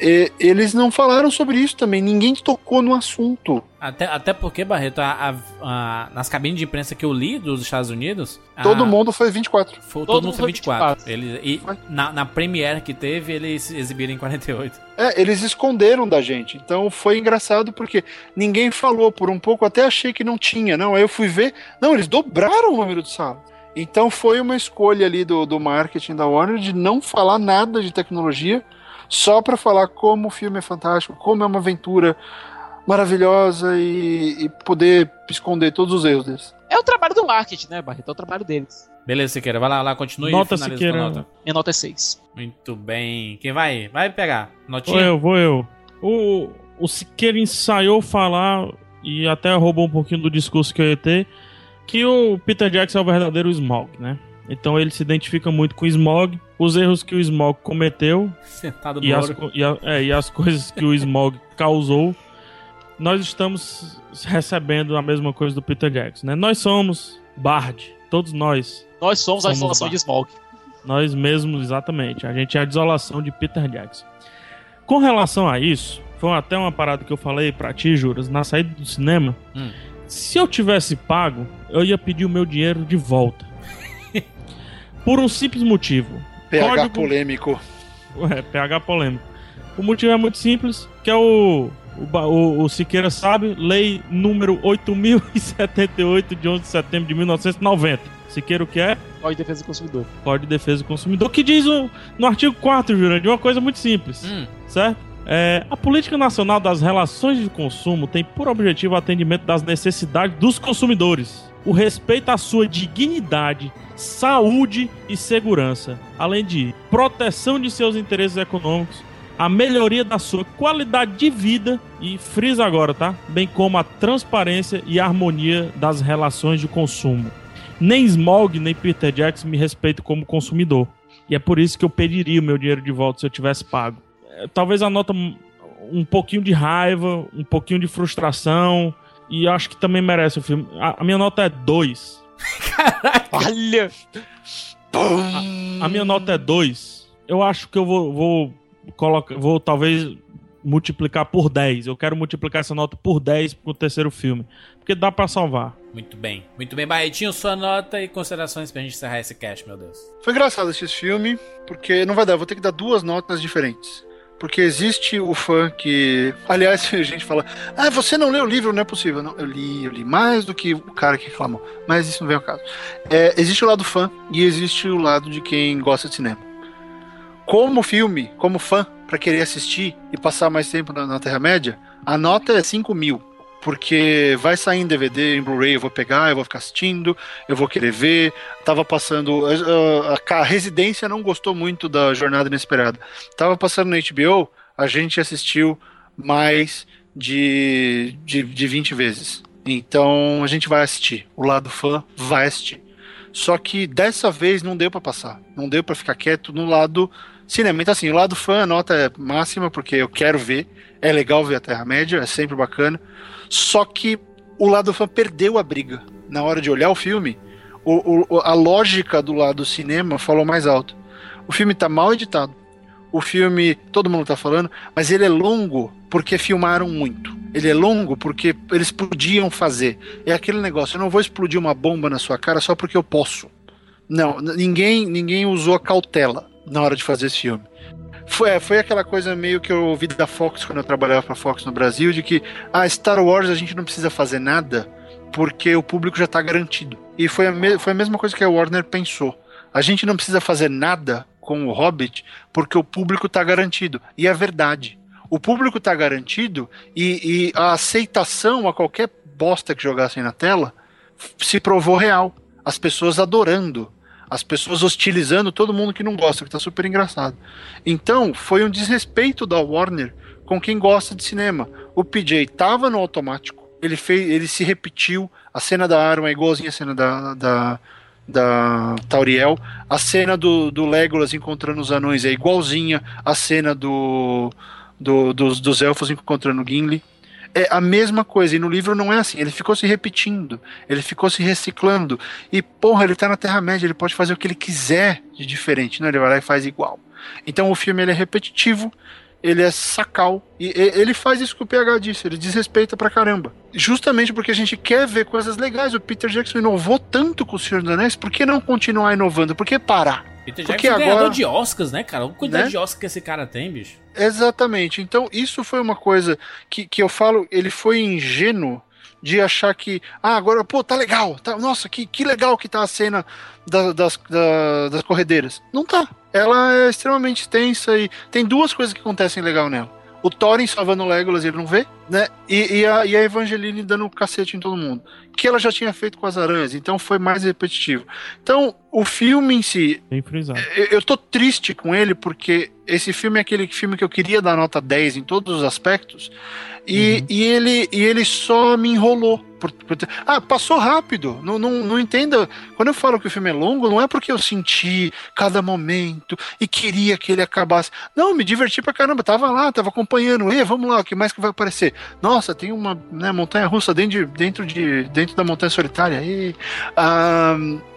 E- eles não falaram sobre isso também. Ninguém tocou no assunto. Até, até porque, Barreto, a- a- a- nas cabines de imprensa que eu li dos Estados Unidos. Todo a- mundo foi 24. Foi, todo, Todo mundo foi foi 24. 24. Ele, e na, na Premiere que teve, eles exibiram em 48. É, eles esconderam da gente. Então foi engraçado porque ninguém falou. Por um pouco até achei que não tinha. Não, aí eu fui ver. Não, eles dobraram o número de salas. Então foi uma escolha ali do, do marketing da Warner de não falar nada de tecnologia, só para falar como o filme é fantástico, como é uma aventura maravilhosa e, e poder esconder todos os erros deles. É o trabalho do marketing, né, Barreto? É o trabalho deles. Beleza, Siqueira, vai lá, lá continue Nota, e finaliza Siqueira. nota. Minha nota é 6. Muito bem. Quem vai? Vai pegar. Vou Notinha? eu, vou eu. O, o Siqueira ensaiou falar e até roubou um pouquinho do discurso que eu ia ter, que o Peter Jackson é o verdadeiro Smog, né? Então ele se identifica muito com o Smog, os erros que o Smog cometeu Sentado no e as, e, a- é, e as coisas que o Smog [laughs] causou. Nós estamos recebendo a mesma coisa do Peter Jackson, né? Nós somos Bard, todos nós. Nós somos, a Somos insolação Bar- de Smog. Nós mesmos, exatamente. A gente é a desolação de Peter Jackson. Com relação a isso, foi até uma parada que eu falei pra ti, Juras, na saída do cinema. Hum. Se eu tivesse pago, eu ia pedir o meu dinheiro de volta. Por um simples motivo. PH Código- polêmico. É, PH polêmico. O motivo é muito simples, que é o. O, o, o Siqueira sabe, lei número 8078 de 11 de setembro de 1990. Siqueira o que é? Código de Defesa do Consumidor. Código de Defesa do Consumidor, que diz o- no artigo 4, Jurandir, uma coisa muito simples, Hum, certo? É, a Política Nacional das Relações de Consumo tem por objetivo o atendimento das necessidades dos consumidores, o respeito à sua dignidade, saúde e segurança, além de proteção de seus interesses econômicos, a melhoria da sua qualidade de vida e, frisa agora, tá? Bem como a transparência e harmonia das relações de consumo. Nem Smog, nem Peter Jackson me respeitam como consumidor. E é por isso que eu pediria o meu dinheiro de volta se eu tivesse pago. É, Talvez a nota um pouquinho de raiva, um pouquinho de frustração. E acho que também merece o filme. A, a minha nota é 2. [laughs] Olha! A minha nota é 2. Eu acho que eu vou, vou colocar. Vou talvez multiplicar por 10. Eu quero multiplicar essa nota por 10 pro terceiro filme. Porque dá pra salvar. muito bem. Muito bem, Barretinho, sua nota e considerações pra gente encerrar esse cast, meu Deus. Foi engraçado esse filme, porque não vai dar, eu vou ter que dar duas notas diferentes. Porque existe o fã que. Aliás, [laughs] a gente fala, ah, você não leu o livro, não é possível. Não, eu li, eu li mais do que o cara que reclamou. Mas isso não vem ao caso. É, existe o lado fã e existe o lado de quem gosta de cinema. Como filme, como fã, pra querer assistir e passar mais tempo na, na Terra-média, a nota é 5 mil. Porque vai sair em DVD, em Blu-ray, eu vou pegar, eu vou ficar assistindo, eu vou querer ver. Tava passando. A, a- a residência não gostou muito da Jornada Inesperada. Tava passando na HBO, a gente assistiu mais de, de, de 20 vezes. Então a gente vai assistir. O lado fã vai assistir. Só que dessa vez não deu pra passar. Não deu pra ficar quieto no lado cinema. Então, assim, o lado fã, a nota é máxima, porque eu quero ver. É legal ver a Terra-média, é sempre bacana. Só que o lado fã perdeu a briga. Na hora de olhar o filme, o- o- a lógica do lado cinema falou mais alto. O filme tá mal editado. O filme, todo mundo tá falando, mas ele é longo porque filmaram muito. Ele é longo porque eles podiam fazer. É aquele negócio, eu não vou explodir uma bomba na sua cara só porque eu posso. Não, ninguém, ninguém usou a cautela na hora de fazer esse filme. Foi, é, foi aquela coisa meio que eu ouvi da Fox quando eu trabalhava pra Fox no Brasil, de que ah, Star Wars a gente não precisa fazer nada porque o público já tá garantido. E foi a, foi a mesma coisa que a Warner pensou. A gente não precisa fazer nada com o Hobbit porque o público tá garantido. E é verdade. O público tá garantido e, e a aceitação a qualquer bosta que jogassem na tela se provou real. As pessoas adorando. As pessoas hostilizando todo mundo que não gosta, que tá super engraçado. Então, foi um desrespeito da Warner com quem gosta de cinema. O PJ tava no automático, ele fez, ele se repetiu. A cena da Aaron é igualzinha a cena da, da, da Tauriel. A cena do, do Legolas encontrando os anões é igualzinha a cena do, do- dos, dos elfos encontrando Gimli. É a mesma coisa, e no livro não é assim. Ele ficou se repetindo, ele ficou se reciclando. E, porra, ele tá na Terra-média, ele pode fazer o que ele quiser de diferente, não? Ele vai lá e faz igual. Então o filme ele é repetitivo ele é sacal. E, e ele faz isso que o PH disse, ele desrespeita pra caramba. Justamente porque a gente quer ver coisas legais. O Peter Jackson inovou tanto com o Senhor dos Anéis, por que não continuar inovando? Por que parar? Peter Porque Jackson é ganhador agora- de Oscars, né, cara? O quantidade Né? de Oscar que esse cara tem, bicho. Exatamente. Então, isso foi uma coisa que, que eu falo, ele foi ingênuo de achar que, ah, agora, pô, tá legal, tá, nossa, que, que legal que tá a cena da- das, da- das corredeiras. Não tá. Ela é extremamente tensa e tem duas coisas que acontecem legal nela. O Thorin salvando o Legolas, ele não vê, né? E, e a, e a Evangeline dando um cacete em todo mundo. Que ela já tinha feito com as aranhas, então foi mais repetitivo. Então, o filme em si, eu, eu tô triste com ele porque esse filme é aquele filme que eu queria dar nota 10 em todos os aspectos e, e, ele, e ele só me enrolou. Por- por ah, passou rápido. Não, não, não entenda. Quando eu falo que o filme é longo, não é porque eu senti cada momento e queria que ele acabasse. Não, me diverti pra caramba. Tava lá, tava acompanhando. E vamos lá, o que mais que vai aparecer? Nossa, tem uma né, montanha russa dentro de, dentro de dentro da montanha solitária. E,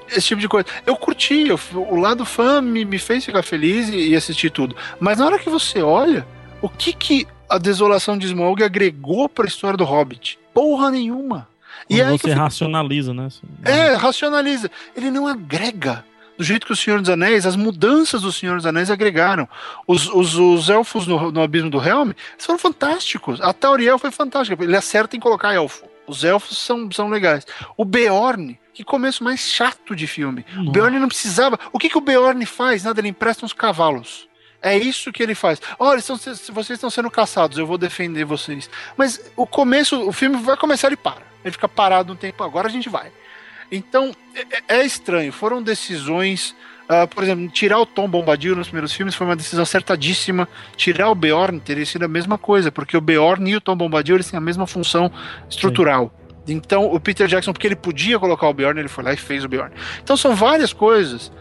esse tipo de coisa. Eu curti, eu- o lado fã me, me fez ficar feliz e, e assistir tudo. Mas na hora que você olha, o que que a desolação de Smaug agregou pra história do Hobbit? Porra nenhuma. E Quando aí você fico- racionaliza, né? é, racionaliza. Ele não agrega. Do jeito que o Senhor dos Anéis, as mudanças do Senhor dos Anéis agregaram. Os, os, os elfos no, no Abismo do Helm foram fantásticos. A Tauriel foi fantástica. Ele acerta em colocar elfo. Os elfos são, são legais. O Beorn, que começo mais chato de filme. O Beorn não precisava. O que, que o Beorn faz? Nada, ele empresta uns cavalos. É isso que ele faz. Olha, estão, vocês estão sendo caçados, eu vou defender vocês. Mas o começo, o filme vai começar e para. Ele fica parado um tempo, agora a gente vai. Então, é, é estranho. Foram decisões. ah, por exemplo, tirar o Tom Bombadil nos primeiros filmes foi uma decisão acertadíssima. Tirar o Beorn teria sido a mesma coisa, porque o Beorn e o Tom Bombadil eles têm a mesma função estrutural. Então, o Peter Jackson, porque ele podia colocar o Beorn, ele foi lá e fez o Beorn. Então, são várias coisas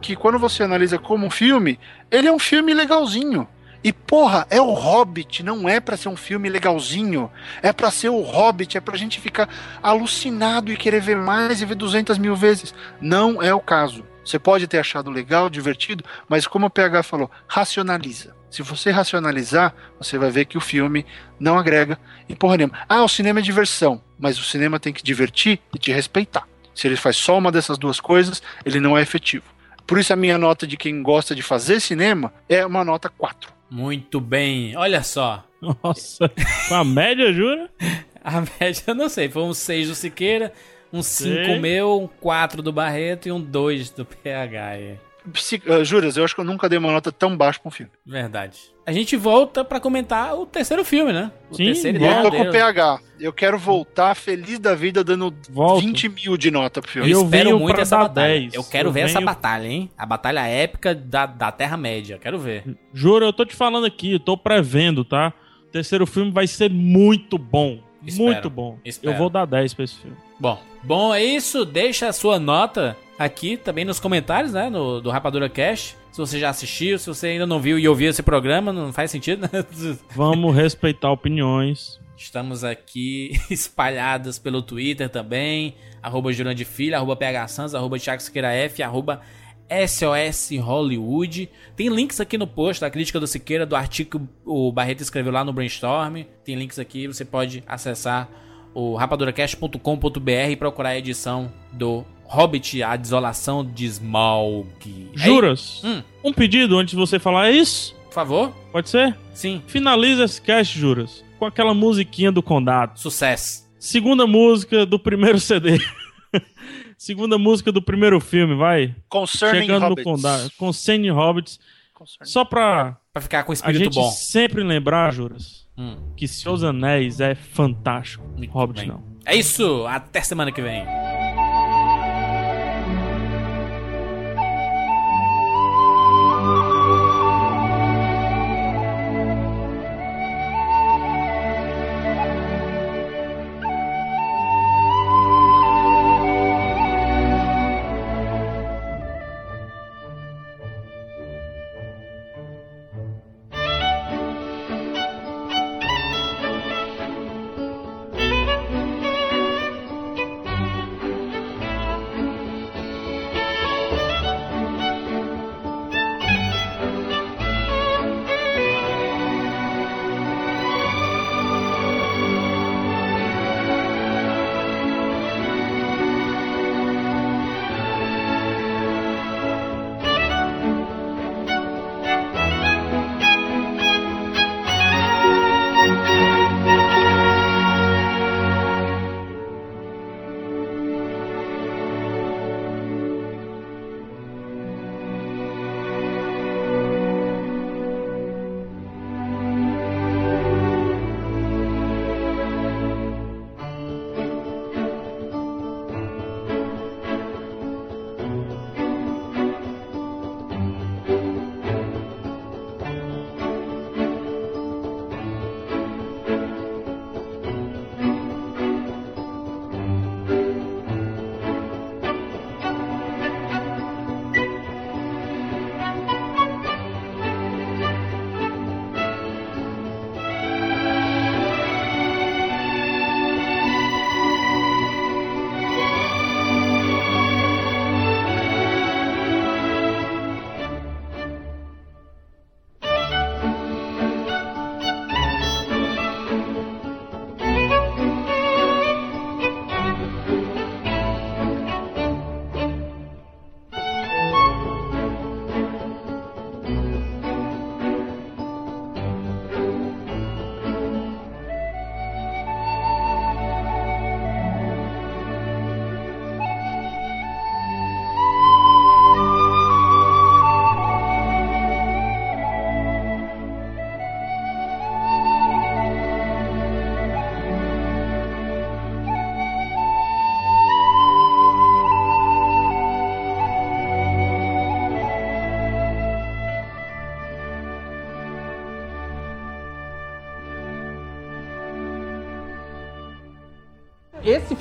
que, quando você analisa como um filme, ele é um filme legalzinho. E porra, é o Hobbit, não é pra ser um filme legalzinho. É pra ser o Hobbit, é pra gente ficar alucinado e querer ver mais e ver 200 mil vezes. Não é o caso. Você pode ter achado legal, divertido, mas como o PH falou, racionaliza. Se você racionalizar, você vai ver que o filme não agrega e porra nenhuma. Ah, o cinema é diversão, mas o cinema tem que divertir e te respeitar. Se ele faz só uma dessas duas coisas, ele não é efetivo. Por isso a minha nota de quem gosta de fazer cinema é uma nota 4. Muito bem. Olha só. Nossa, com a média, jura? [laughs] A média, eu não sei, foi um 6 do Siqueira, um 5 Sei. meu, um 4 do Barreto e um 2 do PH. Se, uh, juras, eu acho que eu nunca dei uma nota tão baixa pra um filme. Verdade. A gente volta pra comentar o terceiro filme, né? O Sim, terceiro Eu tô com o PH. Eu quero voltar feliz da vida dando Volto. 20 mil de nota pro Eu, filme. Eu espero venho muito essa batalha. 10. Eu quero Eu ver essa venho- batalha, hein? A batalha épica da, da Terra-média. Quero ver. Juro, eu tô te falando aqui, eu tô prevendo, tá? O terceiro filme vai ser muito bom. Espero, Muito bom. espero. Eu vou dar 10 pra esse filme. Bom, bom, é isso. Deixa a sua nota aqui também nos comentários, né? No, do Rapadura Cash. Se você já assistiu, se você ainda não viu e ouviu esse programa, não faz sentido, né? [laughs] Vamos respeitar opiniões. Estamos aqui [laughs] espalhadas pelo Twitter também. Arroba Jurandir Filho, arroba PH arroba Thiago Siqueira F, arroba SOS Hollywood. Tem links aqui no post da crítica do Siqueira, do artigo que o Barreto escreveu lá no Brainstorm. Tem links aqui, você pode acessar o rapaduracast.com.br e procurar a edição do Hobbit, a desolação de Smaug. É Juras? Hum. Um pedido antes de você falar isso? Por favor? Pode ser? Sim. Finaliza esse cast, Juras, com aquela musiquinha do Condado. Sucesso. Segunda música do primeiro CD. [laughs] Segunda música do primeiro filme, vai. Concerning Chegando Hobbits. no Condado. Concerning Hobbits. Concerning. Só pra Pra ficar com a espírito gente bom. sempre lembrar, Juras, Hum, que Seus Anéis é fantástico. muito Hobbit bem. não. É isso. Até semana que vem.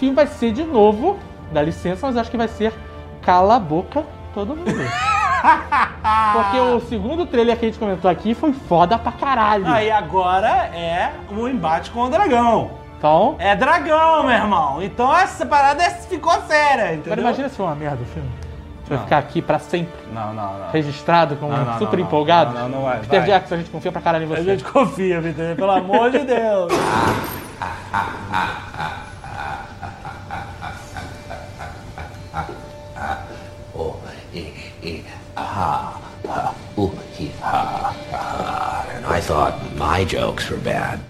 Filme vai ser de novo, dá licença, mas acho que vai ser Cala a Boca Todo Mundo. [laughs] Porque o segundo trailer que a gente comentou aqui foi foda pra caralho. Aí agora é um embate com o dragão. Então, É dragão, meu irmão. Então essa parada ficou séria, entendeu? agora imagina se for uma merda o filme. Vai ficar aqui pra sempre, Não, não, não. registrado como Não, não, super não, empolgado. Não, não, não vai, Peter vai. Jackson, a gente confia pra caralho em você. A gente confia, Vitor, pelo amor de Deus. Oh, [laughs] ah, ah, ooh, ha, ha. And I thought my jokes were bad.